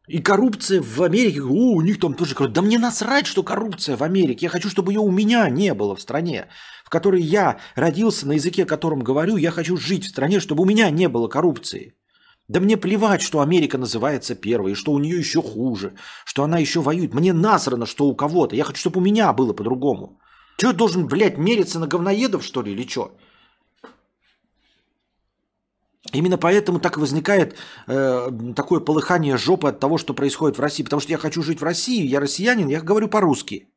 И коррупция в Америке, о, у них там тоже коррупция. Да мне насрать, что коррупция в Америке. Я хочу, чтобы ее у меня не было в стране, в которой я родился, на языке, которым говорю. Я хочу жить в стране, чтобы у меня не было коррупции. Да мне плевать, что Америка называется первой, что у нее еще хуже, что она еще воюет. Мне насрано, что у кого-то. Я хочу, чтобы у меня было по-другому. Че я должен, блядь, мериться на говноедов, что ли, или что? Именно поэтому так возникает э, такое полыхание жопы от того, что происходит в России. Потому что я хочу жить в России, я россиянин, я говорю по-русски.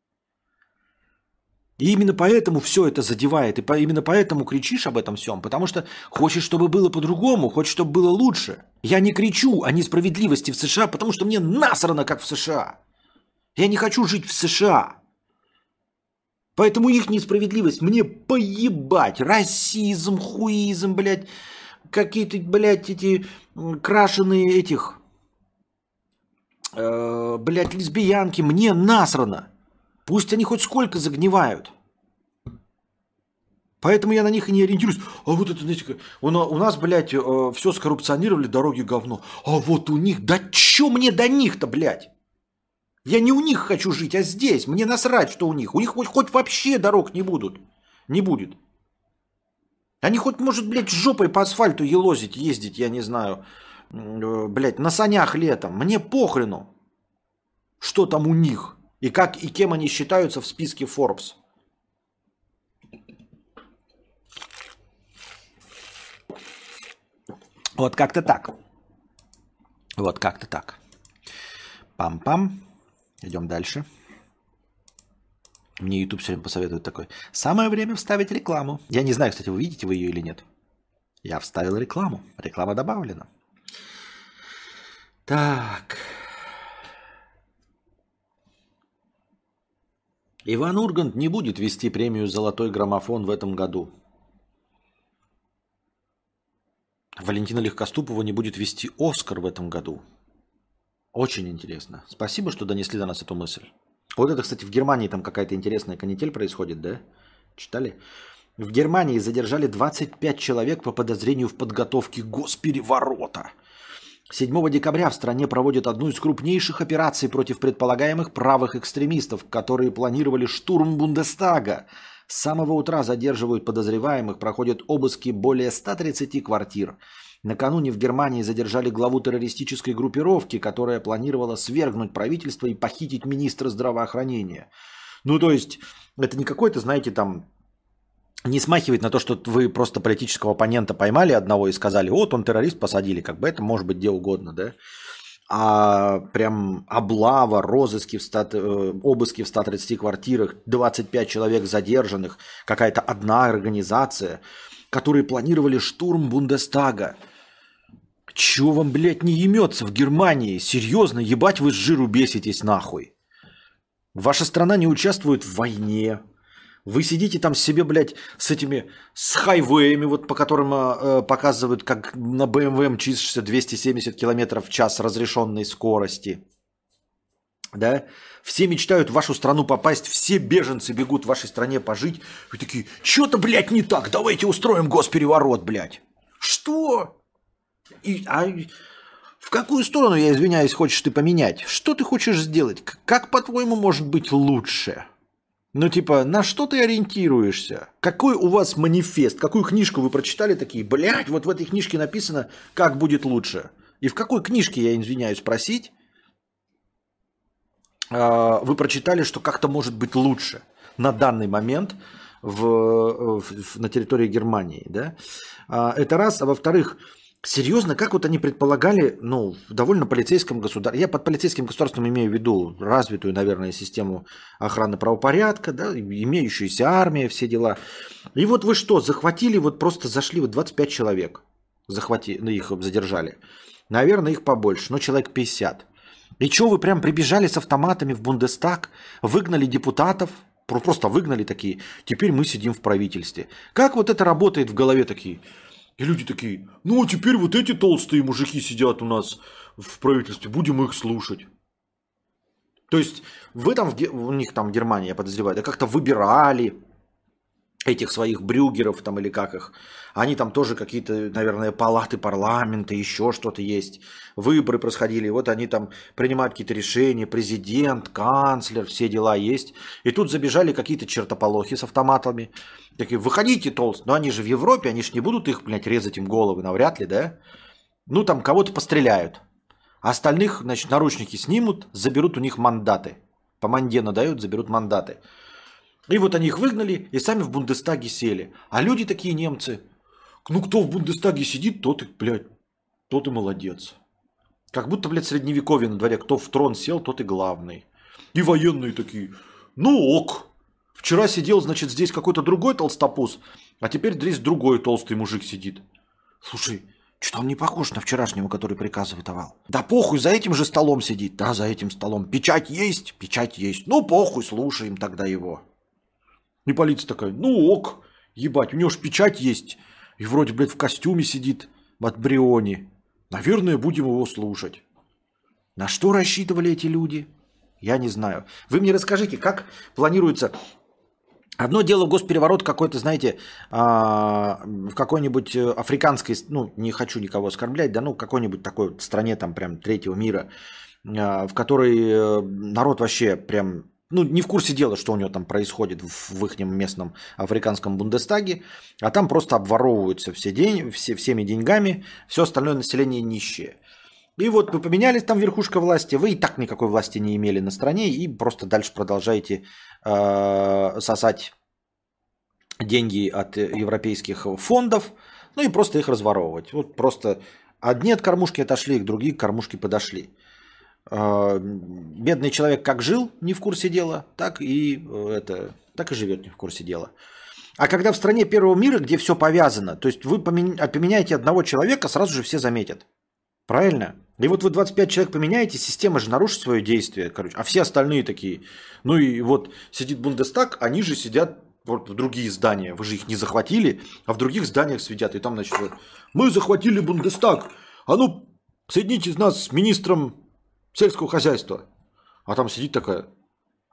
И именно поэтому все это задевает, и по, именно поэтому кричишь об этом всем, потому что хочешь, чтобы было по-другому, хочешь, чтобы было лучше. Я не кричу о несправедливости в США, потому что мне насрано, как в США. Я не хочу жить в США. Поэтому их несправедливость мне поебать. Расизм, хуизм, блядь какие-то, блядь, эти крашеные этих, э, блядь, лесбиянки, мне насрано. Пусть они хоть сколько загнивают. Поэтому я на них и не ориентируюсь. А вот это, знаете, у, у нас, блядь, все скоррупционировали, дороги говно. А вот у них, да чё мне до них-то, блядь? Я не у них хочу жить, а здесь. Мне насрать, что у них. У них хоть, хоть вообще дорог не будут. Не будет. Они хоть, может, блядь, жопой по асфальту елозить, ездить, я не знаю, э, блядь, на санях летом. Мне похрену, что там у них. И как и кем они считаются в списке Forbes. Вот как-то так. Вот как-то так. Пам-пам. Идем дальше. Мне YouTube все время посоветует такой. Самое время вставить рекламу. Я не знаю, кстати, вы видите вы ее или нет. Я вставил рекламу. Реклама добавлена. Так. Иван Ургант не будет вести премию «Золотой граммофон» в этом году. Валентина Легкоступова не будет вести «Оскар» в этом году. Очень интересно. Спасибо, что донесли до нас эту мысль. Вот это, кстати, в Германии там какая-то интересная канитель происходит, да? Читали? В Германии задержали 25 человек по подозрению в подготовке госпереворота. 7 декабря в стране проводят одну из крупнейших операций против предполагаемых правых экстремистов, которые планировали штурм Бундестага. С самого утра задерживают подозреваемых, проходят обыски более 130 квартир. Накануне в Германии задержали главу террористической группировки, которая планировала свергнуть правительство и похитить министра здравоохранения. Ну, то есть, это не какой-то, знаете, там не смахивает на то, что вы просто политического оппонента поймали одного и сказали, вот он террорист, посадили, как бы это может быть где угодно, да? А прям облава, розыски, в 100, э, обыски в 130 квартирах, 25 человек задержанных, какая-то одна организация, которые планировали штурм Бундестага. Чего вам, блядь, не емется в Германии? Серьезно, ебать вы с жиру беситесь нахуй. Ваша страна не участвует в войне, вы сидите там себе, блядь, с этими, с хайвеями, вот по которым э, показывают, как на BMW мчишься 270 км в час разрешенной скорости. Да? Все мечтают в вашу страну попасть, все беженцы бегут в вашей стране пожить. Вы такие, что-то, блядь, не так, давайте устроим госпереворот, блядь. Что? И, а в какую сторону, я извиняюсь, хочешь ты поменять? Что ты хочешь сделать? Как, по-твоему, может быть лучше? Ну, типа, на что ты ориентируешься? Какой у вас манифест? Какую книжку вы прочитали такие? Блядь, вот в этой книжке написано, как будет лучше. И в какой книжке, я извиняюсь, спросить, а, вы прочитали, что как-то может быть лучше на данный момент в, в- на территории Германии, да? А, Это раз. А во-вторых, серьезно, как вот они предполагали, ну, в довольно полицейском государстве, я под полицейским государством имею в виду развитую, наверное, систему охраны правопорядка, да, имеющуюся армия, все дела. И вот вы что, захватили, вот просто зашли, вот 25 человек, захватили, ну, их задержали. Наверное, их побольше, но человек 50. И что, вы прям прибежали с автоматами в Бундестаг, выгнали депутатов, про- просто выгнали такие, теперь мы сидим в правительстве. Как вот это работает в голове такие? И люди такие, ну а теперь вот эти толстые мужики сидят у нас в правительстве, будем их слушать. То есть вы там, у них там в Германии, я подозреваю, да как-то выбирали этих своих брюгеров там или как их. Они там тоже какие-то, наверное, палаты парламента, еще что-то есть. Выборы происходили, вот они там принимают какие-то решения, президент, канцлер, все дела есть. И тут забежали какие-то чертополохи с автоматами. Такие, выходите, толст. Но они же в Европе, они же не будут их, блядь, резать им головы, навряд ли, да? Ну, там кого-то постреляют. А остальных, значит, наручники снимут, заберут у них мандаты. По манде надают, заберут мандаты. И вот они их выгнали и сами в Бундестаге сели. А люди такие немцы, ну кто в Бундестаге сидит, тот и, блядь, тот и молодец. Как будто, блядь, средневековье на дворе, кто в трон сел, тот и главный. И военные такие, ну ок. Вчера сидел, значит, здесь какой-то другой толстопуз, а теперь здесь другой толстый мужик сидит. Слушай, что он не похож на вчерашнего, который приказы выдавал? Да похуй, за этим же столом сидит. Да, за этим столом. Печать есть? Печать есть. Ну, похуй, слушаем тогда его. И полиция такая, ну ок, ебать, у него ж печать есть. И вроде, блядь, в костюме сидит от Бриони. Наверное, будем его слушать. На что рассчитывали эти люди? Я не знаю. Вы мне расскажите, как планируется Одно дело госпереворот какой-то, знаете, а, в какой-нибудь э, африканской, ну, не хочу никого оскорблять, да, ну, какой-нибудь такой стране, там, прям третьего мира, а, в которой э, народ вообще прям, ну, не в курсе дела, что у него там происходит в, их местном африканском Бундестаге, а там просто обворовываются все день, все, всеми деньгами, все остальное население нищее. И вот вы поменялись там верхушка власти, вы и так никакой власти не имели на стране, и просто дальше продолжаете э, сосать деньги от европейских фондов, ну и просто их разворовывать. Вот просто одни от кормушки отошли, к другие к кормушке подошли. Э, бедный человек как жил, не в курсе дела, так и, э, это, так и живет не в курсе дела. А когда в стране первого мира, где все повязано, то есть вы поменяете одного человека, сразу же все заметят. Правильно? И вот вы 25 человек поменяете, система же нарушит свое действие, короче. А все остальные такие. Ну и вот сидит Бундестаг, они же сидят вот в другие здания. Вы же их не захватили, а в других зданиях сидят. И там, значит, вот, мы захватили Бундестаг. А ну, соедините нас с министром сельского хозяйства. А там сидит такая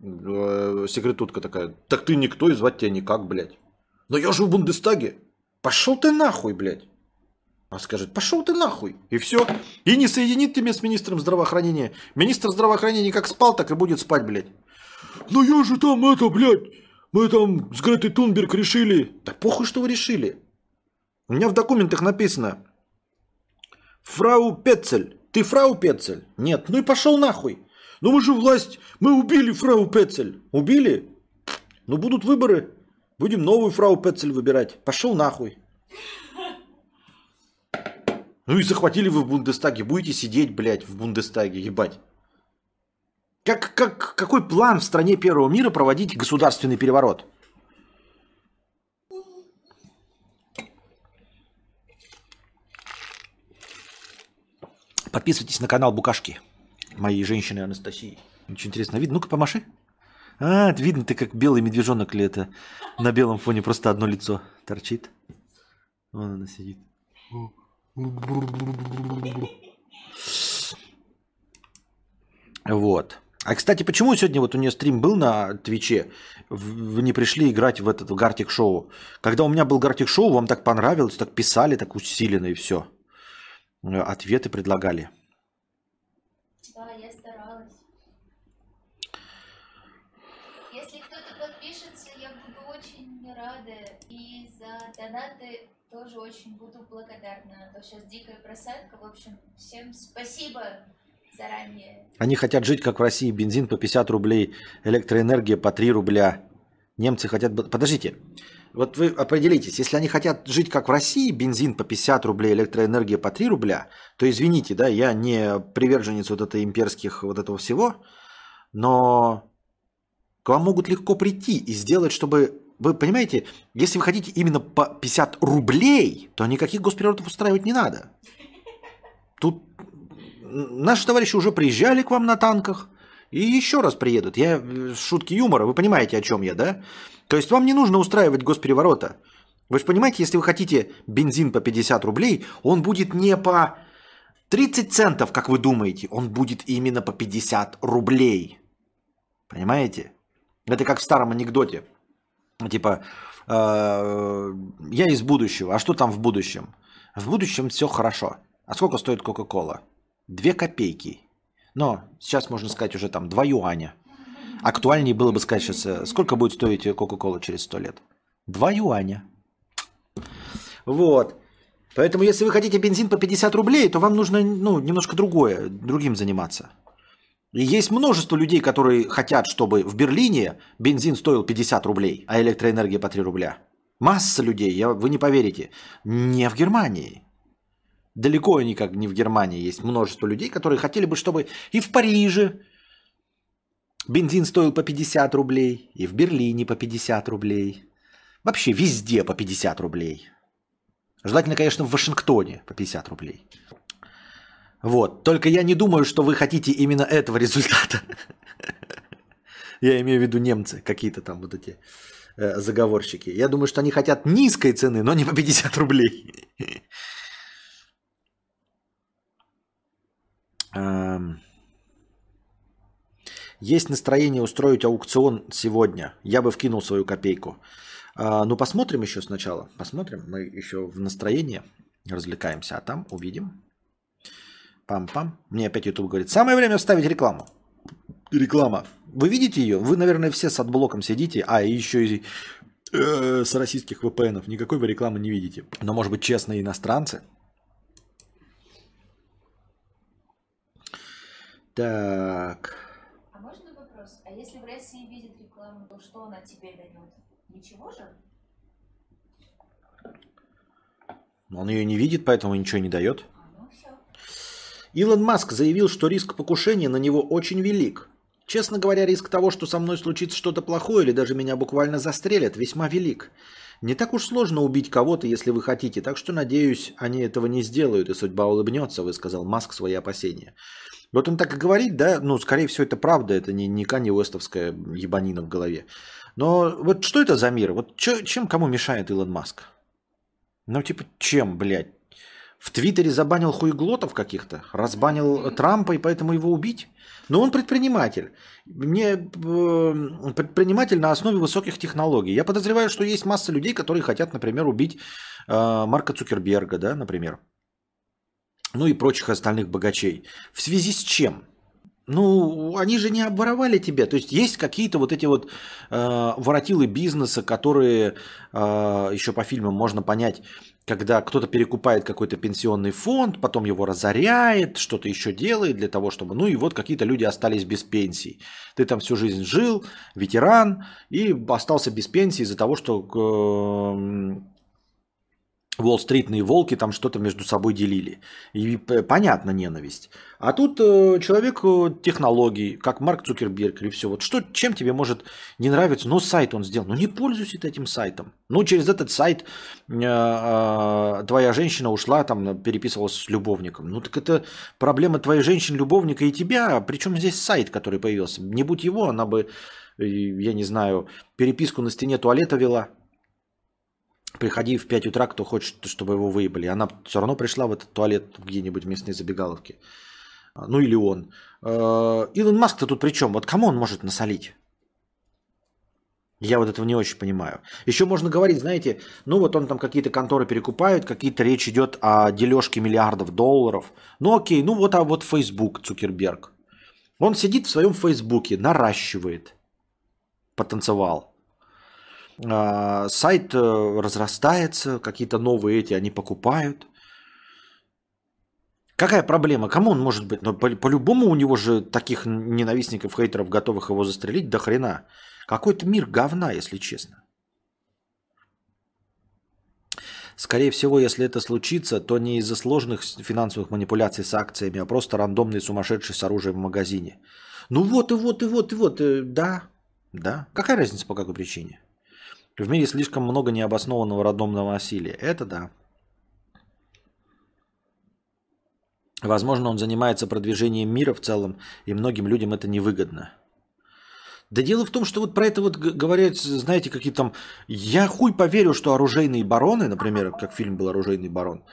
э, секретутка такая. Так ты никто и звать тебя никак, блядь. Но я же в Бундестаге. Пошел ты нахуй, блядь. А скажет, пошел ты нахуй. И все. И не соединит тебя с министром здравоохранения. Министр здравоохранения как спал, так и будет спать, блядь. Ну я же там это, блядь, мы там с Гретой Тунберг решили. Да похуй, что вы решили. У меня в документах написано. Фрау Пецель. Ты фрау Пецель? Нет. Ну и пошел нахуй. Ну мы же власть. Мы убили фрау Пецель. Убили? Ну будут выборы. Будем новую фрау Пецель выбирать. Пошел нахуй. Ну и захватили вы в Бундестаге. Будете сидеть, блядь, в Бундестаге, ебать. Как, как, какой план в стране первого мира проводить государственный переворот? Подписывайтесь на канал Букашки, моей женщины Анастасии. Ничего интересного. Видно? Ну-ка, помаши. А, видно ты как белый медвежонок ли это. На белом фоне просто одно лицо торчит. Вон она сидит. Вот. А, кстати, почему сегодня вот у нее стрим был на Твиче, вы не пришли играть в этот в Гартик Шоу? Когда у меня был Гартик Шоу, вам так понравилось, так писали, так усиленно и все. Ответы предлагали. Да, я старалась. Если кто-то подпишется, я буду очень рада. И за донаты тоже очень буду благодарна. А то сейчас дикая просадка. В общем, всем спасибо заранее. Они хотят жить, как в России. Бензин по 50 рублей, электроэнергия по 3 рубля. Немцы хотят... Подождите. Вот вы определитесь, если они хотят жить как в России, бензин по 50 рублей, электроэнергия по 3 рубля, то извините, да, я не приверженец вот этой имперских вот этого всего, но к вам могут легко прийти и сделать, чтобы вы понимаете, если вы хотите именно по 50 рублей, то никаких госпереворотов устраивать не надо. Тут наши товарищи уже приезжали к вам на танках и еще раз приедут. Я э, шутки юмора, вы понимаете, о чем я, да? То есть вам не нужно устраивать госпереворота. Вы же понимаете, если вы хотите бензин по 50 рублей, он будет не по 30 центов, как вы думаете, он будет именно по 50 рублей. Понимаете? Это как в старом анекдоте. Типа, э, я из будущего. А что там в будущем? В будущем все хорошо. А сколько стоит Кока-Кола? Две копейки. Но сейчас можно сказать уже там 2 юаня. Актуальнее было бы сказать сейчас, э, сколько будет стоить Кока-Кола через 100 лет? 2 юаня. Вот. Поэтому, если вы хотите бензин по 50 рублей, то вам нужно ну, немножко другое, другим заниматься. И есть множество людей, которые хотят, чтобы в Берлине бензин стоил 50 рублей, а электроэнергия по 3 рубля. Масса людей, я, вы не поверите, не в Германии. Далеко никак не в Германии есть множество людей, которые хотели бы, чтобы и в Париже бензин стоил по 50 рублей, и в Берлине по 50 рублей. Вообще везде по 50 рублей. Желательно, конечно, в Вашингтоне по 50 рублей. Вот. Только я не думаю, что вы хотите именно этого результата. Я имею в виду немцы, какие-то там вот эти э, заговорщики. Я думаю, что они хотят низкой цены, но не по 50 рублей. Есть настроение устроить аукцион сегодня. Я бы вкинул свою копейку. А, ну, посмотрим еще сначала. Посмотрим. Мы еще в настроении развлекаемся, а там увидим. Пам-пам. Мне опять YouTube говорит, самое время вставить рекламу. Реклама. Вы видите ее? Вы, наверное, все с отблоком сидите, а еще и э, с российских VPN. Никакой вы рекламы не видите. Но, может быть, честные иностранцы. Так. А можно вопрос? А если в России видит рекламу, то что она тебе дает? Ничего же? Он ее не видит, поэтому ничего не дает. А, ну. Илон Маск заявил, что риск покушения на него очень велик. Честно говоря, риск того, что со мной случится что-то плохое или даже меня буквально застрелят, весьма велик. Не так уж сложно убить кого-то, если вы хотите, так что, надеюсь, они этого не сделают, и судьба улыбнется, высказал Маск свои опасения. Вот он так и говорит, да, ну, скорее всего, это правда, это не, не Канье Уэстовская ебанина в голове. Но вот что это за мир? Вот чё, чем кому мешает Илон Маск? Ну, типа, чем, блядь? В Твиттере забанил хуеглотов каких-то, разбанил Трампа, и поэтому его убить? Но он предприниматель. Мне э, предприниматель на основе высоких технологий. Я подозреваю, что есть масса людей, которые хотят, например, убить э, Марка Цукерберга, да, например. Ну и прочих остальных богачей. В связи с чем? Ну, они же не обворовали тебя. То есть есть какие-то вот эти вот э, воротилы бизнеса, которые э, еще по фильмам можно понять, когда кто-то перекупает какой-то пенсионный фонд, потом его разоряет, что-то еще делает для того, чтобы... Ну и вот какие-то люди остались без пенсий. Ты там всю жизнь жил, ветеран, и остался без пенсии из-за того, что э, Уолл-стритные волки там что-то между собой делили. И понятно ненависть. А тут э, человек э, технологий, как Марк Цукерберг или все. Вот что, чем тебе может не нравиться? Ну, сайт он сделал. Ну, не пользуйся этим сайтом. Ну, через этот сайт э, твоя женщина ушла, там, переписывалась с любовником. Ну, так это проблема твоей женщины, любовника и тебя. Причем здесь сайт, который появился. Не будь его, она бы, я не знаю, переписку на стене туалета вела приходи в 5 утра, кто хочет, чтобы его выебали. Она все равно пришла в этот туалет где-нибудь в местной забегаловке. А, ну или он. Э, Илон Маск-то тут при чем? Вот кому он может насолить? Я вот этого не очень понимаю. Еще можно говорить, знаете, ну вот он там какие-то конторы перекупает, какие-то речь идет о дележке миллиардов долларов. Ну окей, ну вот а вот Facebook Цукерберг. Он сидит в своем Фейсбуке, наращивает потенциал. А, сайт э, разрастается, какие-то новые эти они покупают. Какая проблема? Кому он может быть? Но по- по-любому у него же таких ненавистников, хейтеров, готовых его застрелить до хрена. Какой-то мир говна, если честно. Скорее всего, если это случится, то не из-за сложных финансовых манипуляций с акциями, а просто рандомный сумасшедший с оружием в магазине. Ну вот и вот и вот и вот, э, да, да. Какая разница по какой причине? В мире слишком много необоснованного родомного насилия. Это да. Возможно, он занимается продвижением мира в целом, и многим людям это невыгодно. Да дело в том, что вот про это вот говорят, знаете, какие там... Я хуй поверю, что оружейные бароны, например, как фильм был «Оружейный барон»,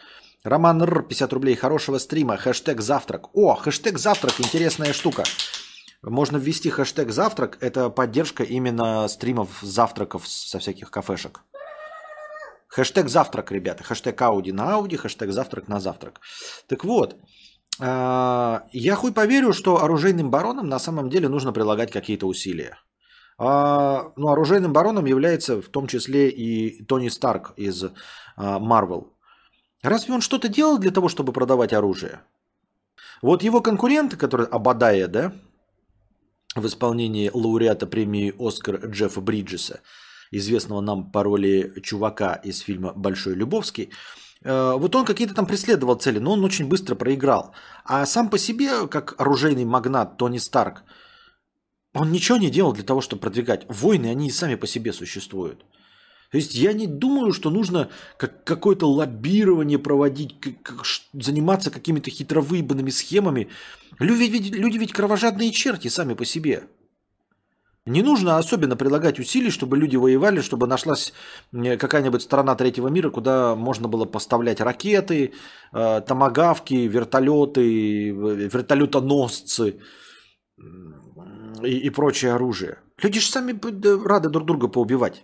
Роман Р, 50 рублей, хорошего стрима, хэштег завтрак. О, хэштег завтрак, интересная штука. Можно ввести хэштег завтрак. Это поддержка именно стримов завтраков со всяких кафешек. Хэштег завтрак, ребята. Хэштег Ауди на Ауди, хэштег завтрак на завтрак. Так вот, а, я хуй поверю, что оружейным баронам на самом деле нужно прилагать какие-то усилия. А, ну, оружейным бароном является в том числе и Тони Старк из Marvel. Разве он что-то делал для того, чтобы продавать оружие? Вот его конкуренты, которые Абадая, да, в исполнении лауреата премии «Оскар» Джеффа Бриджеса, известного нам по роли чувака из фильма «Большой Любовский», э, вот он какие-то там преследовал цели, но он очень быстро проиграл. А сам по себе, как оружейный магнат Тони Старк, он ничего не делал для того, чтобы продвигать. Войны, они и сами по себе существуют. То есть я не думаю, что нужно как, какое-то лоббирование проводить, заниматься какими-то хитровыебанными схемами. Люди люди ведь кровожадные черти сами по себе. Не нужно особенно прилагать усилий, чтобы люди воевали, чтобы нашлась какая-нибудь страна третьего мира, куда можно было поставлять ракеты, э, томогавки, вертолеты, вертолетоносцы, и, и прочее оружие. Люди же сами рады друг друга поубивать.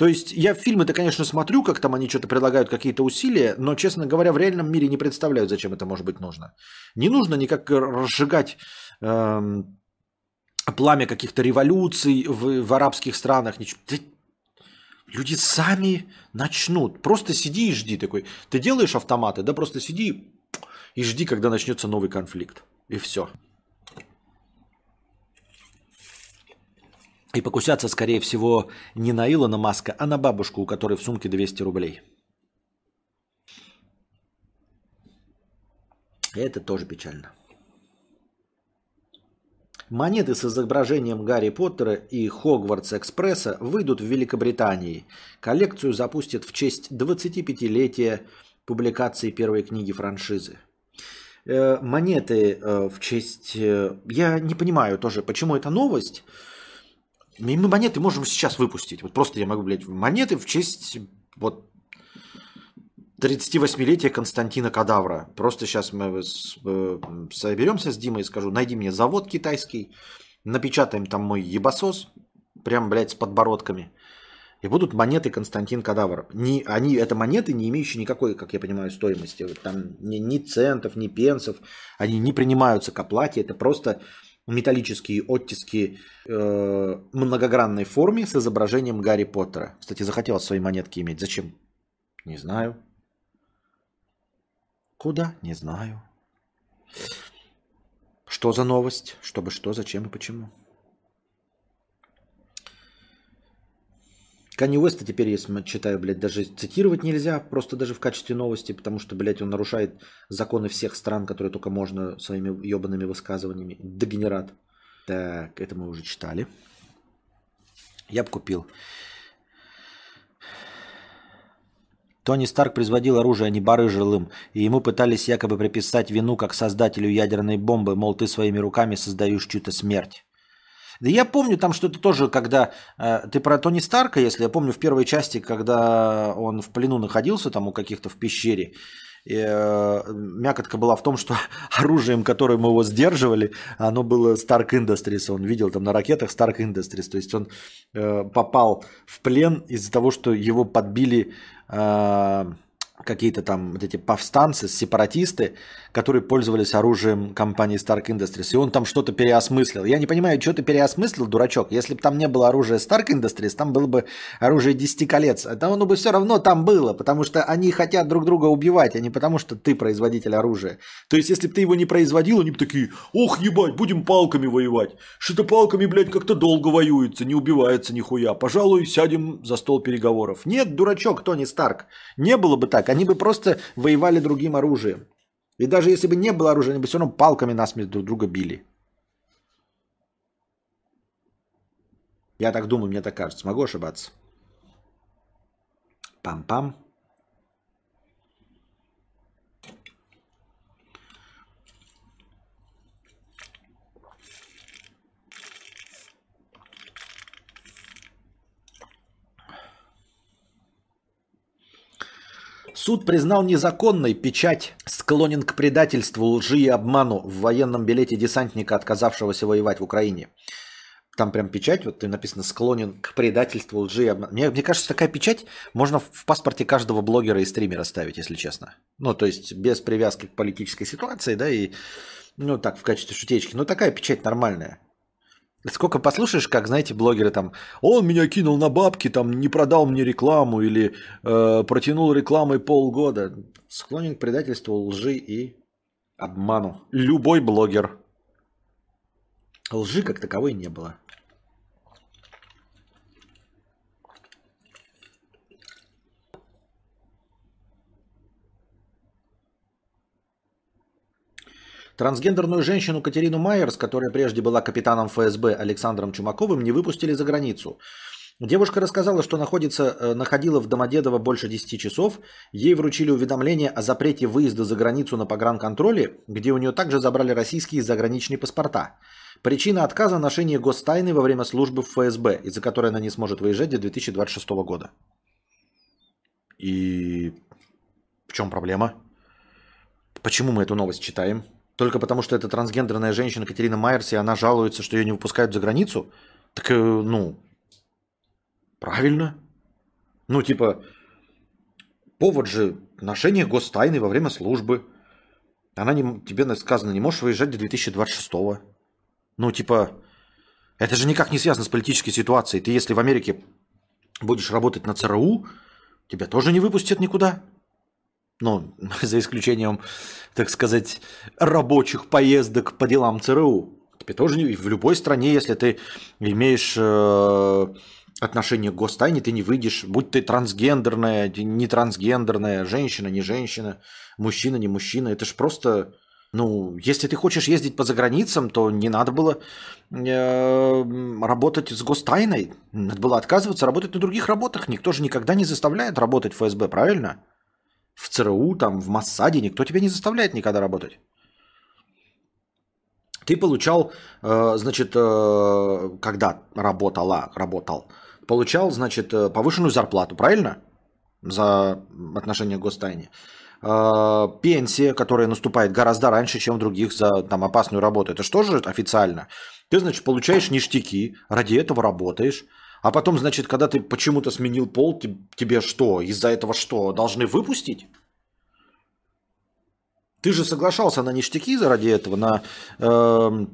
То есть я фильмы-то, конечно, смотрю, как там они что-то предлагают, какие-то усилия, но, честно говоря, в реальном мире не представляю, зачем это может быть нужно. Не нужно никак разжигать эм, пламя каких-то революций в, в арабских странах. Ничего. Люди сами начнут. Просто сиди и жди такой. Ты делаешь автоматы, да просто сиди и жди, когда начнется новый конфликт. И все. И покусятся, скорее всего, не на Илона Маска, а на бабушку, у которой в сумке 200 рублей. Это тоже печально. Монеты с изображением Гарри Поттера и Хогвартс Экспресса выйдут в Великобритании. Коллекцию запустят в честь 25-летия публикации первой книги франшизы. Э, монеты э, в честь... Э, я не понимаю тоже, почему это новость. Мы монеты можем сейчас выпустить. Вот просто я могу, блядь, монеты в честь вот 38-летия Константина Кадавра. Просто сейчас мы э, соберемся с Димой и скажу, найди мне завод китайский, напечатаем там мой ебасос, прям, блядь, с подбородками. И будут монеты Константин Кадавр. Не, они, это монеты, не имеющие никакой, как я понимаю, стоимости. Там ни, ни центов, ни пенсов. Они не принимаются к оплате. Это просто металлические оттиски э, многогранной форме с изображением Гарри Поттера. Кстати, захотел свои монетки иметь. Зачем? Не знаю. Куда? Не знаю. Что за новость? Чтобы что, зачем и почему? Канни Уэста теперь, если читаю, блядь, даже цитировать нельзя, просто даже в качестве новости, потому что, блядь, он нарушает законы всех стран, которые только можно своими ебаными высказываниями. Дегенерат. Так, это мы уже читали. Я бы купил. Тони Старк производил оружие, а не барыжил им, и ему пытались якобы приписать вину как создателю ядерной бомбы, мол, ты своими руками создаешь чью-то смерть. Да я помню там что-то тоже, когда... Э, ты про Тони Старка, если я помню в первой части, когда он в плену находился там у каких-то в пещере, и, э, мякотка была в том, что оружием, которым его сдерживали, оно было Stark Industries. Он видел там на ракетах Stark Industries. То есть он э, попал в плен из-за того, что его подбили э, какие-то там вот эти повстанцы, сепаратисты, которые пользовались оружием компании Stark Industries, и он там что-то переосмыслил. Я не понимаю, что ты переосмыслил, дурачок. Если бы там не было оружия Stark Industries, там было бы оружие 10 колец. Это оно бы все равно там было, потому что они хотят друг друга убивать, а не потому что ты производитель оружия. То есть, если бы ты его не производил, они бы такие, ох, ебать, будем палками воевать. Что-то палками, блядь, как-то долго воюется, не убивается нихуя. Пожалуй, сядем за стол переговоров. Нет, дурачок, Тони Старк. Не было бы так. Они бы просто воевали другим оружием. И даже если бы не было оружия, они бы все равно палками насмерть друг друга били. Я так думаю, мне так кажется. Могу ошибаться. Пам-пам. Суд признал незаконной печать «Склонен к предательству, лжи и обману» в военном билете десантника, отказавшегося воевать в Украине. Там прям печать, вот написано «Склонен к предательству, лжи и обману». Мне, мне кажется, такая печать можно в паспорте каждого блогера и стримера ставить, если честно. Ну, то есть без привязки к политической ситуации, да, и, ну, так, в качестве шутечки. Но такая печать нормальная. Сколько послушаешь, как, знаете, блогеры там, он меня кинул на бабки, там, не продал мне рекламу или э, протянул рекламой полгода. Склонен к предательству, лжи и обману. Любой блогер. Лжи как таковой не было. Трансгендерную женщину Катерину Майерс, которая прежде была капитаном ФСБ Александром Чумаковым, не выпустили за границу. Девушка рассказала, что находится, э, находила в Домодедово больше 10 часов. Ей вручили уведомление о запрете выезда за границу на погранконтроле, где у нее также забрали российские заграничные паспорта. Причина отказа – ношение гостайны во время службы в ФСБ, из-за которой она не сможет выезжать до 2026 года. И в чем проблема? Почему мы эту новость читаем? Только потому, что это трансгендерная женщина Катерина Майерс, и она жалуется, что ее не выпускают за границу? Так, э, ну, правильно. Ну, типа, повод же ношения гостайны во время службы. Она не, тебе сказано, не можешь выезжать до 2026 -го. Ну, типа, это же никак не связано с политической ситуацией. Ты, если в Америке будешь работать на ЦРУ, тебя тоже не выпустят никуда. Ну, за исключением, так сказать, рабочих поездок по делам ЦРУ. Тебе тоже не... В любой стране, если ты имеешь э, отношение к гостайне, ты не выйдешь. Будь ты трансгендерная, не трансгендерная, женщина, не женщина, мужчина, не мужчина. Это же просто ну, если ты хочешь ездить по заграницам, то не надо было э, работать с гостайной. Надо было отказываться работать на других работах. Никто же никогда не заставляет работать в ФСБ, правильно? В ЦРУ, там, в Массаде никто тебя не заставляет никогда работать. Ты получал, э, значит, э, когда работала, работал, получал, значит, э, повышенную зарплату, правильно? За отношение к гостайне. Пенсия, которая наступает гораздо раньше, чем в других за там, опасную работу. Это что же официально? Ты, значит, получаешь ништяки, ради этого работаешь, а потом, значит, когда ты почему-то сменил пол, тебе что, из-за этого что, должны выпустить? Ты же соглашался на ништяки заради этого, на э,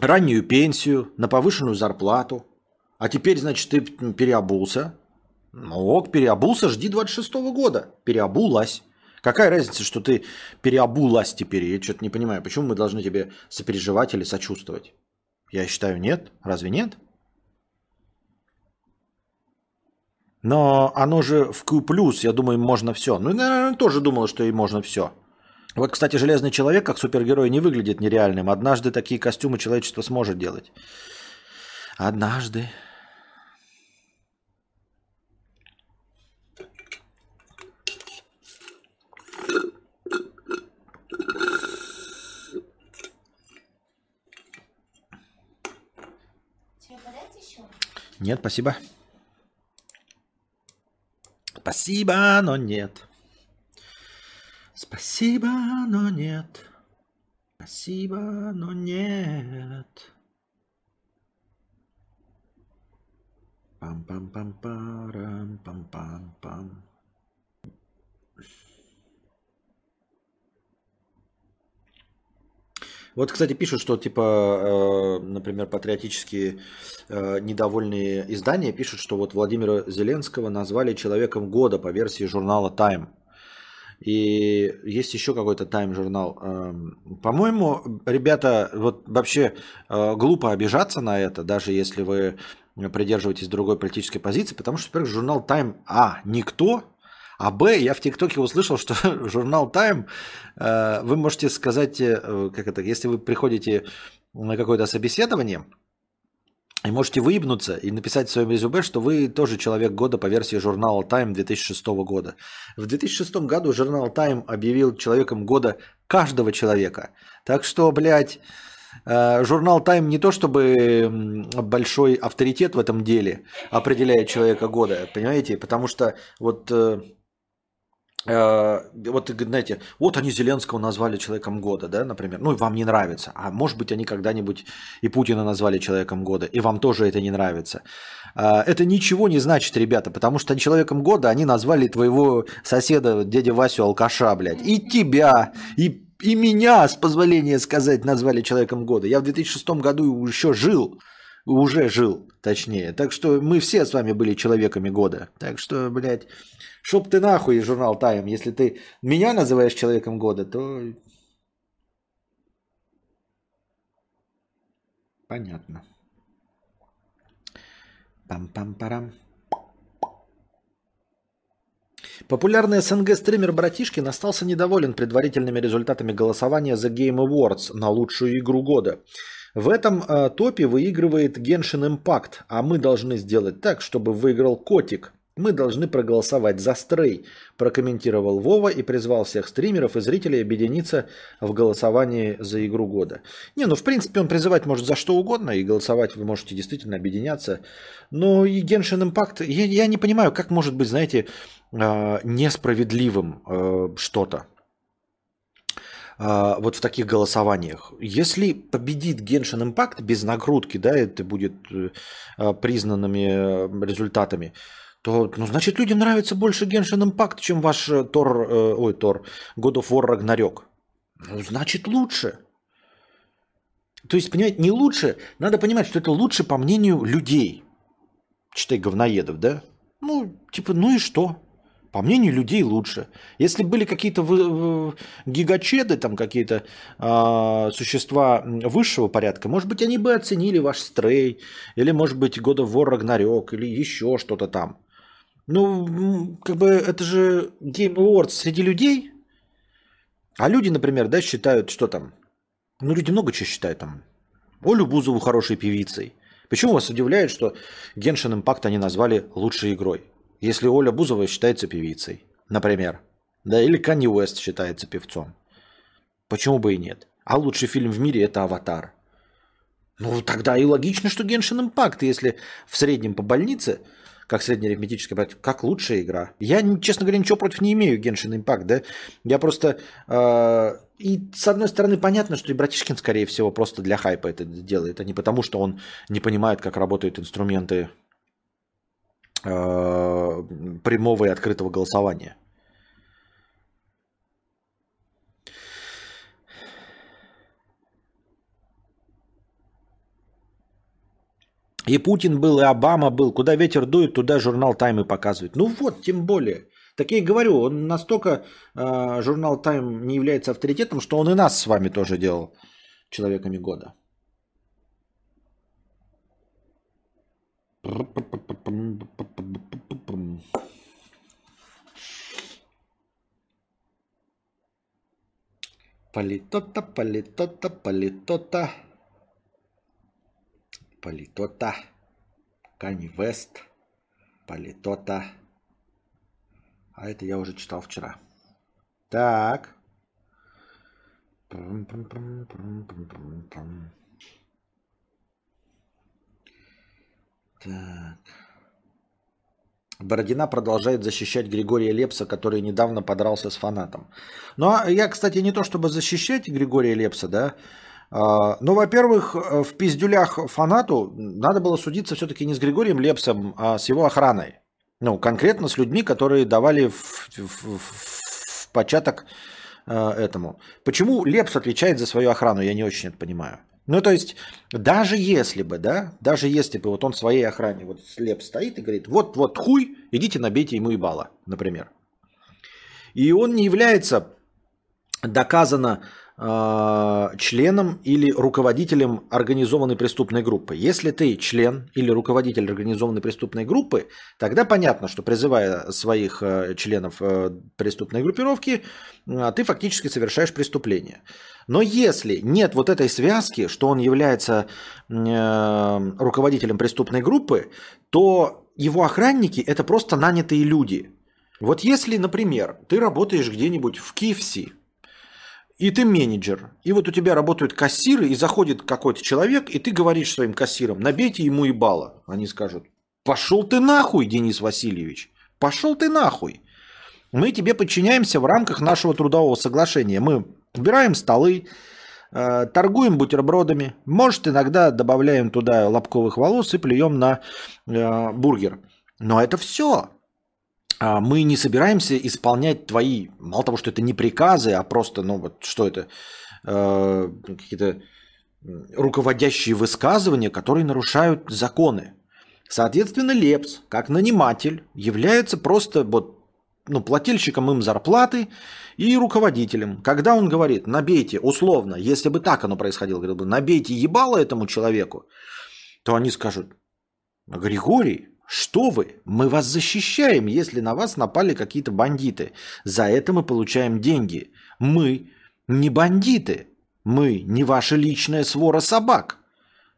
раннюю пенсию, на повышенную зарплату. А теперь, значит, ты переобулся. Ну, ок, переобулся, жди 26 -го года. Переобулась. Какая разница, что ты переобулась теперь? Я что-то не понимаю, почему мы должны тебе сопереживать или сочувствовать? Я считаю, нет. Разве нет? Но оно же в Q+, я думаю, можно все. Ну, наверное, тоже думал, что и можно все. Вот, кстати, Железный Человек как супергерой не выглядит нереальным. Однажды такие костюмы человечество сможет делать. Однажды. Нет, спасибо. Спасибо, но нет. Спасибо, но нет. Спасибо, но нет. Пам-пам-пам-парам, пам-пам-пам. Вот, кстати, пишут, что, типа, э, например, патриотические э, недовольные издания пишут, что вот Владимира Зеленского назвали человеком года по версии журнала Time. И есть еще какой-то тайм-журнал. Эм, по-моему, ребята, вот вообще э, глупо обижаться на это, даже если вы придерживаетесь другой политической позиции, потому что, во-первых, журнал Time, а, никто, а Б, я в ТикТоке услышал, что журнал Time, э, вы можете сказать, э, как это, если вы приходите на какое-то собеседование, и можете выебнуться и написать в своем резюме, что вы тоже человек года по версии журнала Time 2006 года. В 2006 году журнал Time объявил человеком года каждого человека. Так что, блядь, э, журнал Time не то чтобы большой авторитет в этом деле определяет человека года, понимаете? Потому что вот вот, знаете, вот они Зеленского назвали человеком года, да, например, ну и вам не нравится, а может быть они когда-нибудь и Путина назвали человеком года, и вам тоже это не нравится. Э, это ничего не значит, ребята, потому что человеком года они назвали твоего соседа, дядя Васю алкаша, блядь, и тебя, и, и меня, с позволения сказать, назвали человеком года. Я в 2006 году еще жил, уже жил, точнее. Так что мы все с вами были человеками года. Так что, блядь, Чтоб ты нахуй журнал Тайм. Если ты меня называешь человеком года, то... Понятно. Пам-пам-парам. Популярный СНГ-стример Братишкин остался недоволен предварительными результатами голосования за Game Awards на лучшую игру года. В этом э, топе выигрывает Genshin Impact, а мы должны сделать так, чтобы выиграл Котик – мы должны проголосовать за стрей, прокомментировал Вова и призвал всех стримеров и зрителей объединиться в голосовании за игру года. Не, ну в принципе он призывать может за что угодно, и голосовать вы можете действительно объединяться. Но и Genshin Impact, я, я не понимаю, как может быть, знаете, э, несправедливым э, что-то. а, вот в таких голосованиях. Если победит Genshin Impact без нагрузки, да, это будет э, а, признанными э, результатами, то, ну, значит, людям нравится больше Genshin Impact, чем ваш Тор, э, ой, Тор, God of War Ragnarok. Ну, значит, лучше. То есть, понимаете, не лучше, надо понимать, что это лучше по мнению людей. Читай говноедов, да? Ну, типа, ну и что? По мнению людей лучше. Если были какие-то гигачеды, там какие-то э, существа высшего порядка, может быть, они бы оценили ваш стрей, или, может быть, God of War Ragnarok, или еще что-то там. Ну, как бы это же Game Awards среди людей. А люди, например, да, считают, что там? Ну, люди много чего считают там. Олю Бузову хорошей певицей. Почему вас удивляет, что Genshin Impact они назвали лучшей игрой? Если Оля Бузова считается певицей, например. Да, или Канни Уэст считается певцом. Почему бы и нет? А лучший фильм в мире – это «Аватар». Ну, тогда и логично, что Genshin Impact, если в среднем по больнице, как среднеарифметическая как лучшая игра. Я, честно говоря, ничего против не имею Genshin Impact, да. Я просто... Э, и с одной стороны понятно, что и Братишкин, скорее всего, просто для хайпа это делает, а не потому, что он не понимает, как работают инструменты Э, прямого и открытого голосования. И Путин был, и Обама был. Куда ветер дует, туда журнал Тайм и показывает. Ну вот, тем более. Так я и говорю, он настолько э, журнал Тайм не является авторитетом, что он и нас с вами тоже делал человеками года. Политота, политота, политота. Политота. Кани Вест. Политота. А это я уже читал вчера. Так. Так. Бородина продолжает защищать Григория Лепса, который недавно подрался с фанатом. Ну, а я, кстати, не то чтобы защищать Григория Лепса, да, а, но, во-первых, в пиздюлях фанату надо было судиться все-таки не с Григорием Лепсом, а с его охраной. Ну, конкретно с людьми, которые давали в, в, в початок э, этому. Почему Лепс отвечает за свою охрану, я не очень это понимаю. Ну, то есть, даже если бы, да, даже если бы вот он своей охране вот слеп стоит и говорит, вот, вот хуй, идите набейте ему ебало, например. И он не является доказано э, членом или руководителем организованной преступной группы. Если ты член или руководитель организованной преступной группы, тогда понятно, что призывая своих э, членов э, преступной группировки, э, ты фактически совершаешь преступление. Но если нет вот этой связки, что он является э, руководителем преступной группы, то его охранники это просто нанятые люди. Вот если, например, ты работаешь где-нибудь в KFC, и ты менеджер, и вот у тебя работают кассиры, и заходит какой-то человек, и ты говоришь своим кассирам, набейте ему ебало. Они скажут, пошел ты нахуй, Денис Васильевич, пошел ты нахуй. Мы тебе подчиняемся в рамках нашего трудового соглашения. Мы убираем столы, э, торгуем бутербродами, может иногда добавляем туда лобковых волос и плюем на э, бургер. Но это все. А, мы не собираемся исполнять твои, мало того, что это не приказы, а просто, ну вот что это, э, какие-то руководящие высказывания, которые нарушают законы. Соответственно, Лепс, как наниматель, является просто вот, ну, плательщиком им зарплаты и руководителем. Когда он говорит, набейте, условно, если бы так оно происходило, говорил бы, набейте ебало этому человеку, то они скажут, Григорий, что вы? Мы вас защищаем, если на вас напали какие-то бандиты. За это мы получаем деньги. Мы не бандиты. Мы не ваша личная свора собак.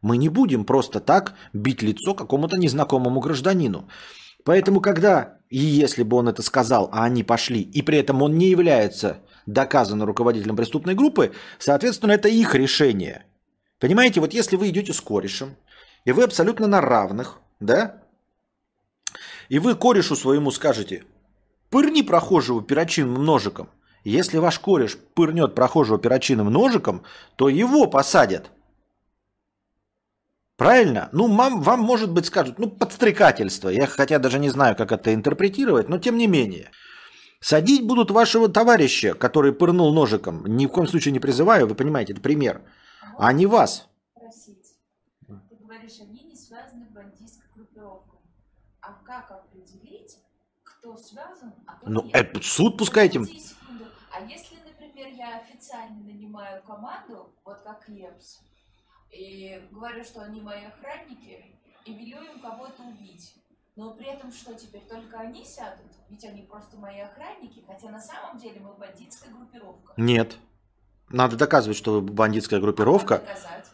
Мы не будем просто так бить лицо какому-то незнакомому гражданину. Поэтому, когда и если бы он это сказал, а они пошли, и при этом он не является доказанным руководителем преступной группы, соответственно, это их решение. Понимаете, вот если вы идете с корешем, и вы абсолютно на равных, да, и вы корешу своему скажете, пырни прохожего перочинным ножиком. Если ваш кореш пырнет прохожего перочинным ножиком, то его посадят. Правильно? Ну, мам, вам, может быть, скажут, ну, подстрекательство. Я хотя даже не знаю, как это интерпретировать, но тем не менее. Садить будут вашего товарища, который пырнул ножиком. Ни в коем случае не призываю, вы понимаете, это пример. А не вас. Спросить. Ты говоришь, они не связаны в бандитской группировкой. А как определить, кто связан, а кто Ну, нет? это суд. Подожди секунду. А если, например, я официально нанимаю команду, вот как Лепс, и говорю, что они мои охранники, и велю им кого-то убить, но при этом что теперь, только они сядут? Ведь они просто мои охранники, хотя на самом деле мы бандитская группировка. Нет. Надо доказывать, что вы бандитская группировка. Как доказать?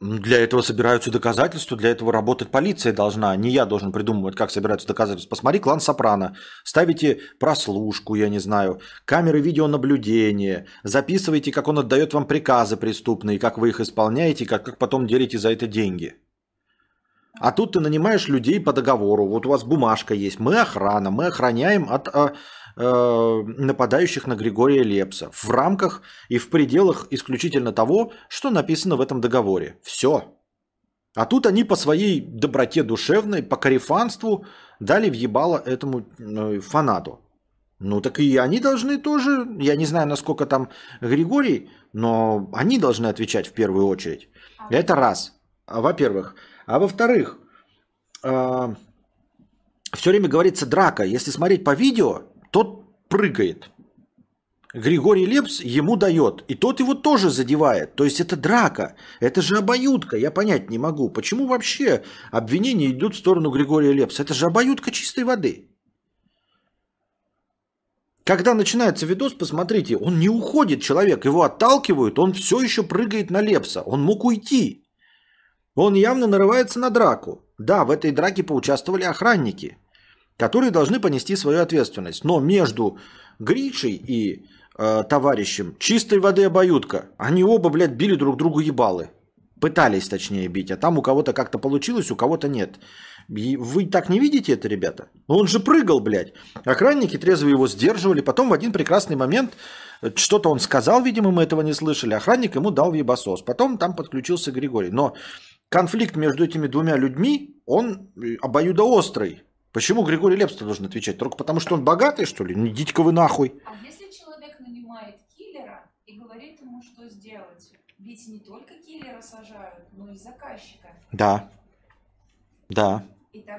Для этого собираются доказательства, для этого работать полиция должна. Не я должен придумывать, как собираются доказательства. Посмотри клан Сопрано. Ставите прослушку, я не знаю, камеры видеонаблюдения. Записывайте, как он отдает вам приказы преступные, как вы их исполняете, как, как потом делите за это деньги. А тут ты нанимаешь людей по договору. Вот у вас бумажка есть. Мы охрана, мы охраняем от а, э, нападающих на Григория Лепса в рамках и в пределах исключительно того, что написано в этом договоре. Все. А тут они по своей доброте душевной, по карифанству дали въебало этому э, фанату. Ну так и они должны тоже, я не знаю, насколько там Григорий, но они должны отвечать в первую очередь. А Это раз. А, Во-первых. А во-вторых, все время говорится драка. Если смотреть по видео, прыгает. Григорий Лепс ему дает. И тот его тоже задевает. То есть это драка. Это же обоюдка. Я понять не могу. Почему вообще обвинения идут в сторону Григория Лепса? Это же обоюдка чистой воды. Когда начинается видос, посмотрите, он не уходит, человек, его отталкивают, он все еще прыгает на Лепса. Он мог уйти. Он явно нарывается на драку. Да, в этой драке поучаствовали охранники, которые должны понести свою ответственность. Но между Гришей и э, товарищем чистой воды обоюдка. Они оба, блядь, били друг другу ебалы. Пытались, точнее, бить. А там у кого-то как-то получилось, у кого-то нет. И Вы так не видите это, ребята? Ну, Он же прыгал, блядь. Охранники трезво его сдерживали. Потом в один прекрасный момент э, что-то он сказал, видимо, мы этого не слышали. Охранник ему дал в ебасос. Потом там подключился Григорий. Но конфликт между этими двумя людьми, он э, обоюдоострый. Почему Григорий Лепс должен отвечать? Только потому, что он богатый, что ли? Ну, идите-ка вы нахуй. А если человек нанимает киллера и говорит ему, что сделать? Ведь не только киллера сажают, но и заказчика. Да. Да.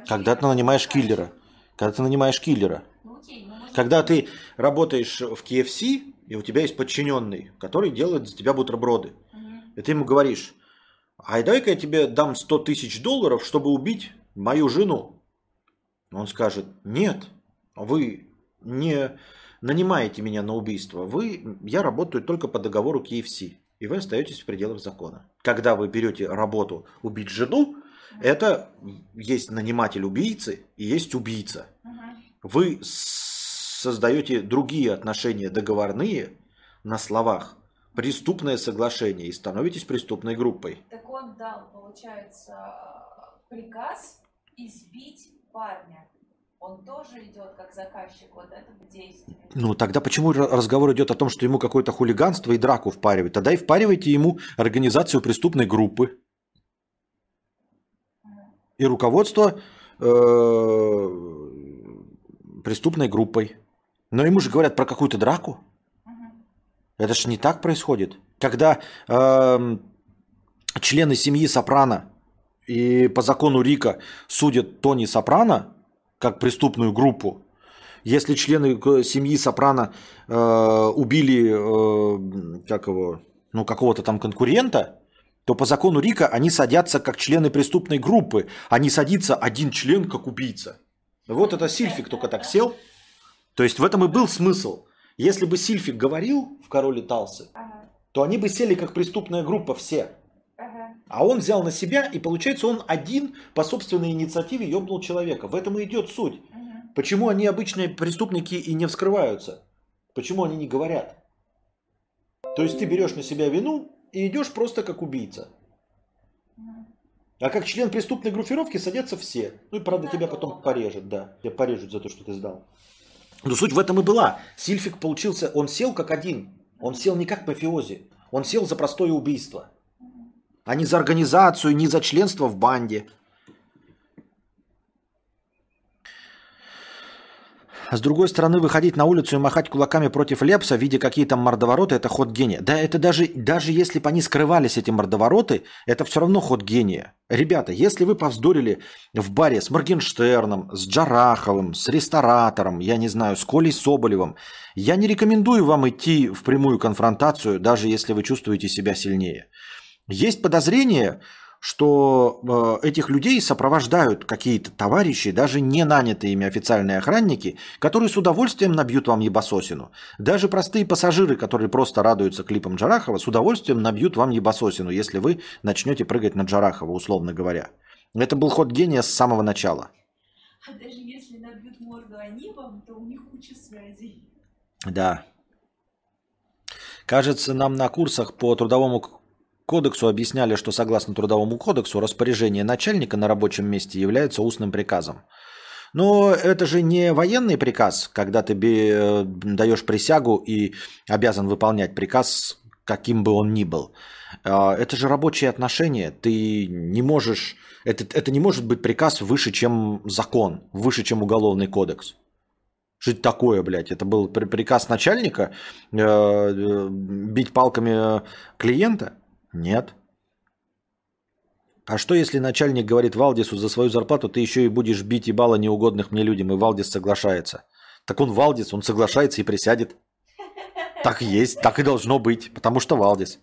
Когда ты нанимаешь заказчика. киллера. Когда ты нанимаешь киллера. Ну окей, ну может Когда ты работаешь в KFC, и у тебя есть подчиненный, который делает за тебя бутерброды. Мгм. И ты ему говоришь, а дай-ка я тебе дам 100 тысяч долларов, чтобы убить мою жену. Он скажет, нет, вы не нанимаете меня на убийство. Вы, я работаю только по договору KFC. И вы остаетесь в пределах закона. Когда вы берете работу убить жену, это есть наниматель убийцы и есть убийца. Вы создаете другие отношения договорные на словах, преступное соглашение и становитесь преступной группой. Так он дал, получается, приказ избить парня. Он тоже идет как заказчик вот этого действия. Ну тогда почему ра- разговор идет о том, что ему какое-то хулиганство и драку впаривать? Тогда и впаривайте ему организацию преступной группы и руководство э, преступной группой. Но ему же говорят про какую-то драку. Это ж не так происходит. Когда эм, члены семьи Сопрано и по закону Рика судят Тони Сопрано как преступную группу, если члены семьи Сопрано э, убили э, как его, ну, какого-то там конкурента, то по закону Рика они садятся как члены преступной группы, а не садится один член как убийца. Вот это Сильфик только так сел. То есть в этом и был смысл. Если бы Сильфик говорил в «Короле Талсы», то они бы сели как преступная группа все. А он взял на себя, и получается он один по собственной инициативе ёбнул человека. В этом и идет суть. Мгм. Почему они обычные преступники и не вскрываются? Почему они не говорят? То есть ты берешь на себя вину и идешь просто как убийца. А как член преступной группировки садятся все. Ну и правда тебя потом порежут, да. Тебя порежут за то, что ты сдал. Но суть в этом и была. Сильфик получился, он сел как один. Он сел не как мафиози. Он сел за простое убийство. А не за организацию, не за членство в банде. С другой стороны, выходить на улицу и махать кулаками против Лепса, видя какие там мордовороты, это ход гения. Да это даже, даже если бы они скрывались, эти мордовороты, это все равно ход гения. Ребята, если вы повздорили в баре с Моргенштерном, с Джараховым, с ресторатором, я не знаю, с Колей Соболевым, я не рекомендую вам идти в прямую конфронтацию, даже если вы чувствуете себя сильнее. Есть подозрение, что э, этих людей сопровождают какие-то товарищи, даже не нанятые ими официальные охранники, которые с удовольствием набьют вам ебасосину. Даже простые пассажиры, которые просто радуются клипам Джарахова, с удовольствием набьют вам ебасосину, если вы начнете прыгать на Джарахова, условно говоря. Это был ход гения с самого начала. А даже если набьют морду они вам, то у них куча связей. Да. Кажется, нам на курсах по трудовому кодексу объясняли, что согласно Трудовому кодексу распоряжение начальника на рабочем месте является устным приказом. Но это же не военный приказ, когда ты э, даешь присягу и обязан выполнять приказ, каким бы он ни был. А, это же рабочие отношения. Ты не можешь... Это, это не может быть приказ выше, чем закон, выше, чем уголовный кодекс. Что это такое, блядь? Это был приказ начальника э, э, бить палками клиента? Нет. А что, если начальник говорит Валдису за свою зарплату, ты еще и будешь бить ебало неугодных мне людям, и Валдис соглашается? Так он Валдис, он соглашается и присядет. Так и есть, так и должно быть, потому что Валдис.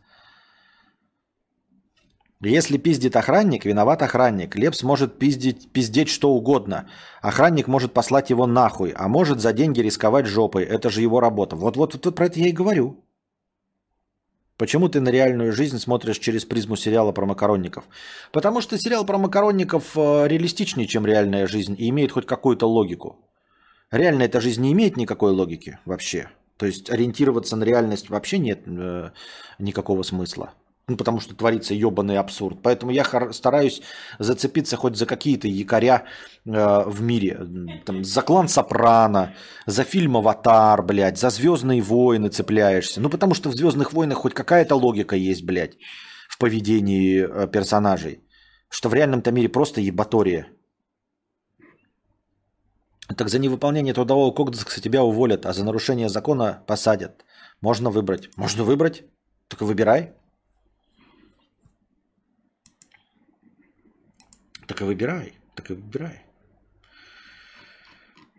Если пиздит охранник, виноват охранник. Лепс может пиздить, пиздеть что угодно. Охранник может послать его нахуй, а может за деньги рисковать жопой. Это же его работа. Вот-вот вот, вот про это я и говорю. Почему ты на реальную жизнь смотришь через призму сериала про макаронников? Потому что сериал про макаронников э, реалистичнее, чем реальная жизнь, и имеет хоть какую-то логику. Реальная эта жизнь не имеет никакой логики вообще. То есть ориентироваться на реальность вообще нет э, никакого смысла. Ну, потому что творится ебаный абсурд. Поэтому я стараюсь зацепиться хоть за какие-то якоря э, в мире. Там, за клан Сопрано, за фильм Аватар, блядь, за Звездные войны цепляешься. Ну, потому что в Звездных войнах хоть какая-то логика есть, блядь, в поведении э, персонажей. Что в реальном-то мире просто ебатория. Так за невыполнение трудового кодекса тебя уволят, а за нарушение закона посадят. Можно выбрать. Можно выбрать. Только выбирай. Так и выбирай, так и выбирай.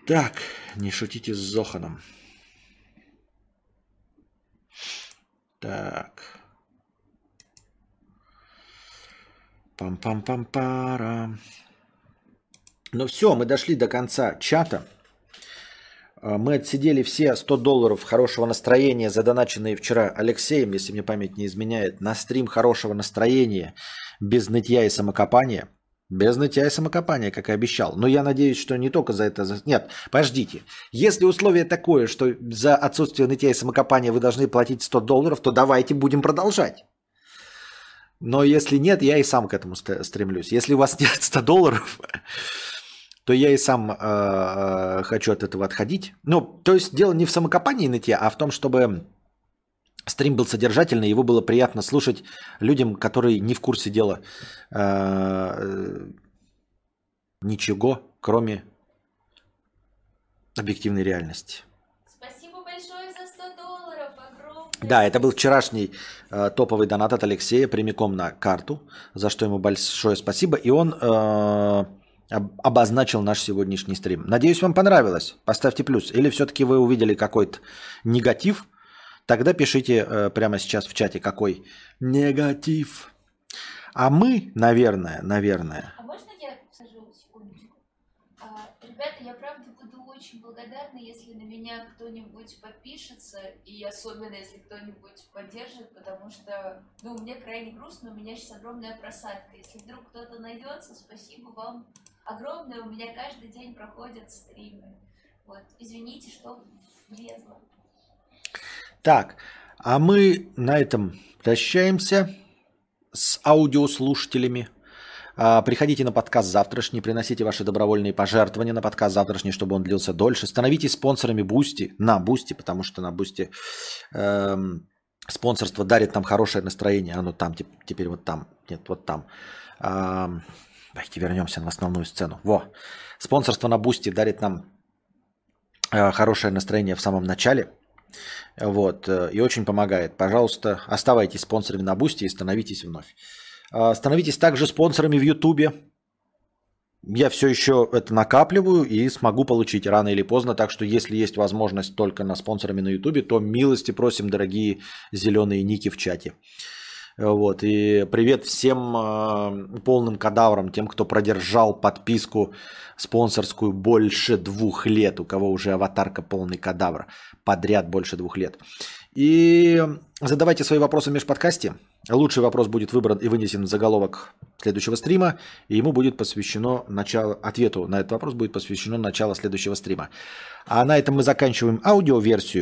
Так, не шутите с Зоханом. Так. Пам-пам-пам-пара. Ну все, мы дошли до конца чата. А, мы отсидели все 100 долларов хорошего настроения, задоначенные вчера Алексеем, если мне память не изменяет, на стрим хорошего настроения, без нытья и самокопания – без нытья и самокопания, как и обещал. Но я надеюсь, что не только за это... Нет, подождите. Если условие такое, что за отсутствие нытья и самокопания вы должны платить 100 долларов, то давайте будем продолжать. Но если нет, я и сам к этому стремлюсь. Если у вас нет 100 долларов, то я и сам э, хочу от этого отходить. Ну, то есть дело не в самокопании нытья, а в том, чтобы Стрим был содержательный, его было приятно слушать людям, которые не в курсе дела э, ничего, кроме объективной реальности. Спасибо большое за 100 долларов. Огромное. Да, это был вчерашний э, топовый донат от Алексея прямиком на карту, за что ему большое спасибо. И он э, обозначил наш сегодняшний стрим. Надеюсь, вам понравилось. Поставьте плюс. Или все-таки вы увидели какой-то негатив – Тогда пишите э, прямо сейчас в чате, какой негатив. А мы, наверное, наверное... А можно я сажу секундочку? А, ребята, я правда буду очень благодарна, если на меня кто-нибудь подпишется, и особенно если кто-нибудь поддержит, потому что, ну, мне крайне грустно, у меня сейчас огромная просадка. Если вдруг кто-то найдется, спасибо вам огромное, у меня каждый день проходят стримы. Вот, извините, что влезло. Так, а мы на этом прощаемся с аудиослушателями. А, приходите на подкаст завтрашний, приносите ваши добровольные пожертвования на подкаст завтрашний, чтобы он длился дольше. Становитесь спонсорами Boosty, на Boosty, потому что на Boosty эм, спонсорство дарит нам хорошее настроение. Оно там, теперь вот там, нет, вот там. Эм, давайте вернемся на основную сцену. Во, спонсорство на Boosty дарит нам э, хорошее настроение в самом начале. Вот, э, и очень помогает. Пожалуйста, оставайтесь спонсорами на Boosty и становитесь вновь. А, становитесь также спонсорами в Ютубе. Я все еще это накапливаю и смогу получить рано или поздно. Так что если есть возможность только на спонсорами на Ютубе, то милости просим, дорогие зеленые ники в чате. Вот, и привет всем э, полным кадаврам, тем, кто продержал подписку спонсорскую больше двух лет, у кого уже аватарка полный кадавр, подряд больше двух лет. И задавайте свои вопросы в межподкасте. Лучший вопрос будет выбран и вынесен в заголовок следующего стрима, и ему будет посвящено начало, ответу на этот вопрос будет посвящено начало следующего стрима. А на этом мы заканчиваем аудиоверсию.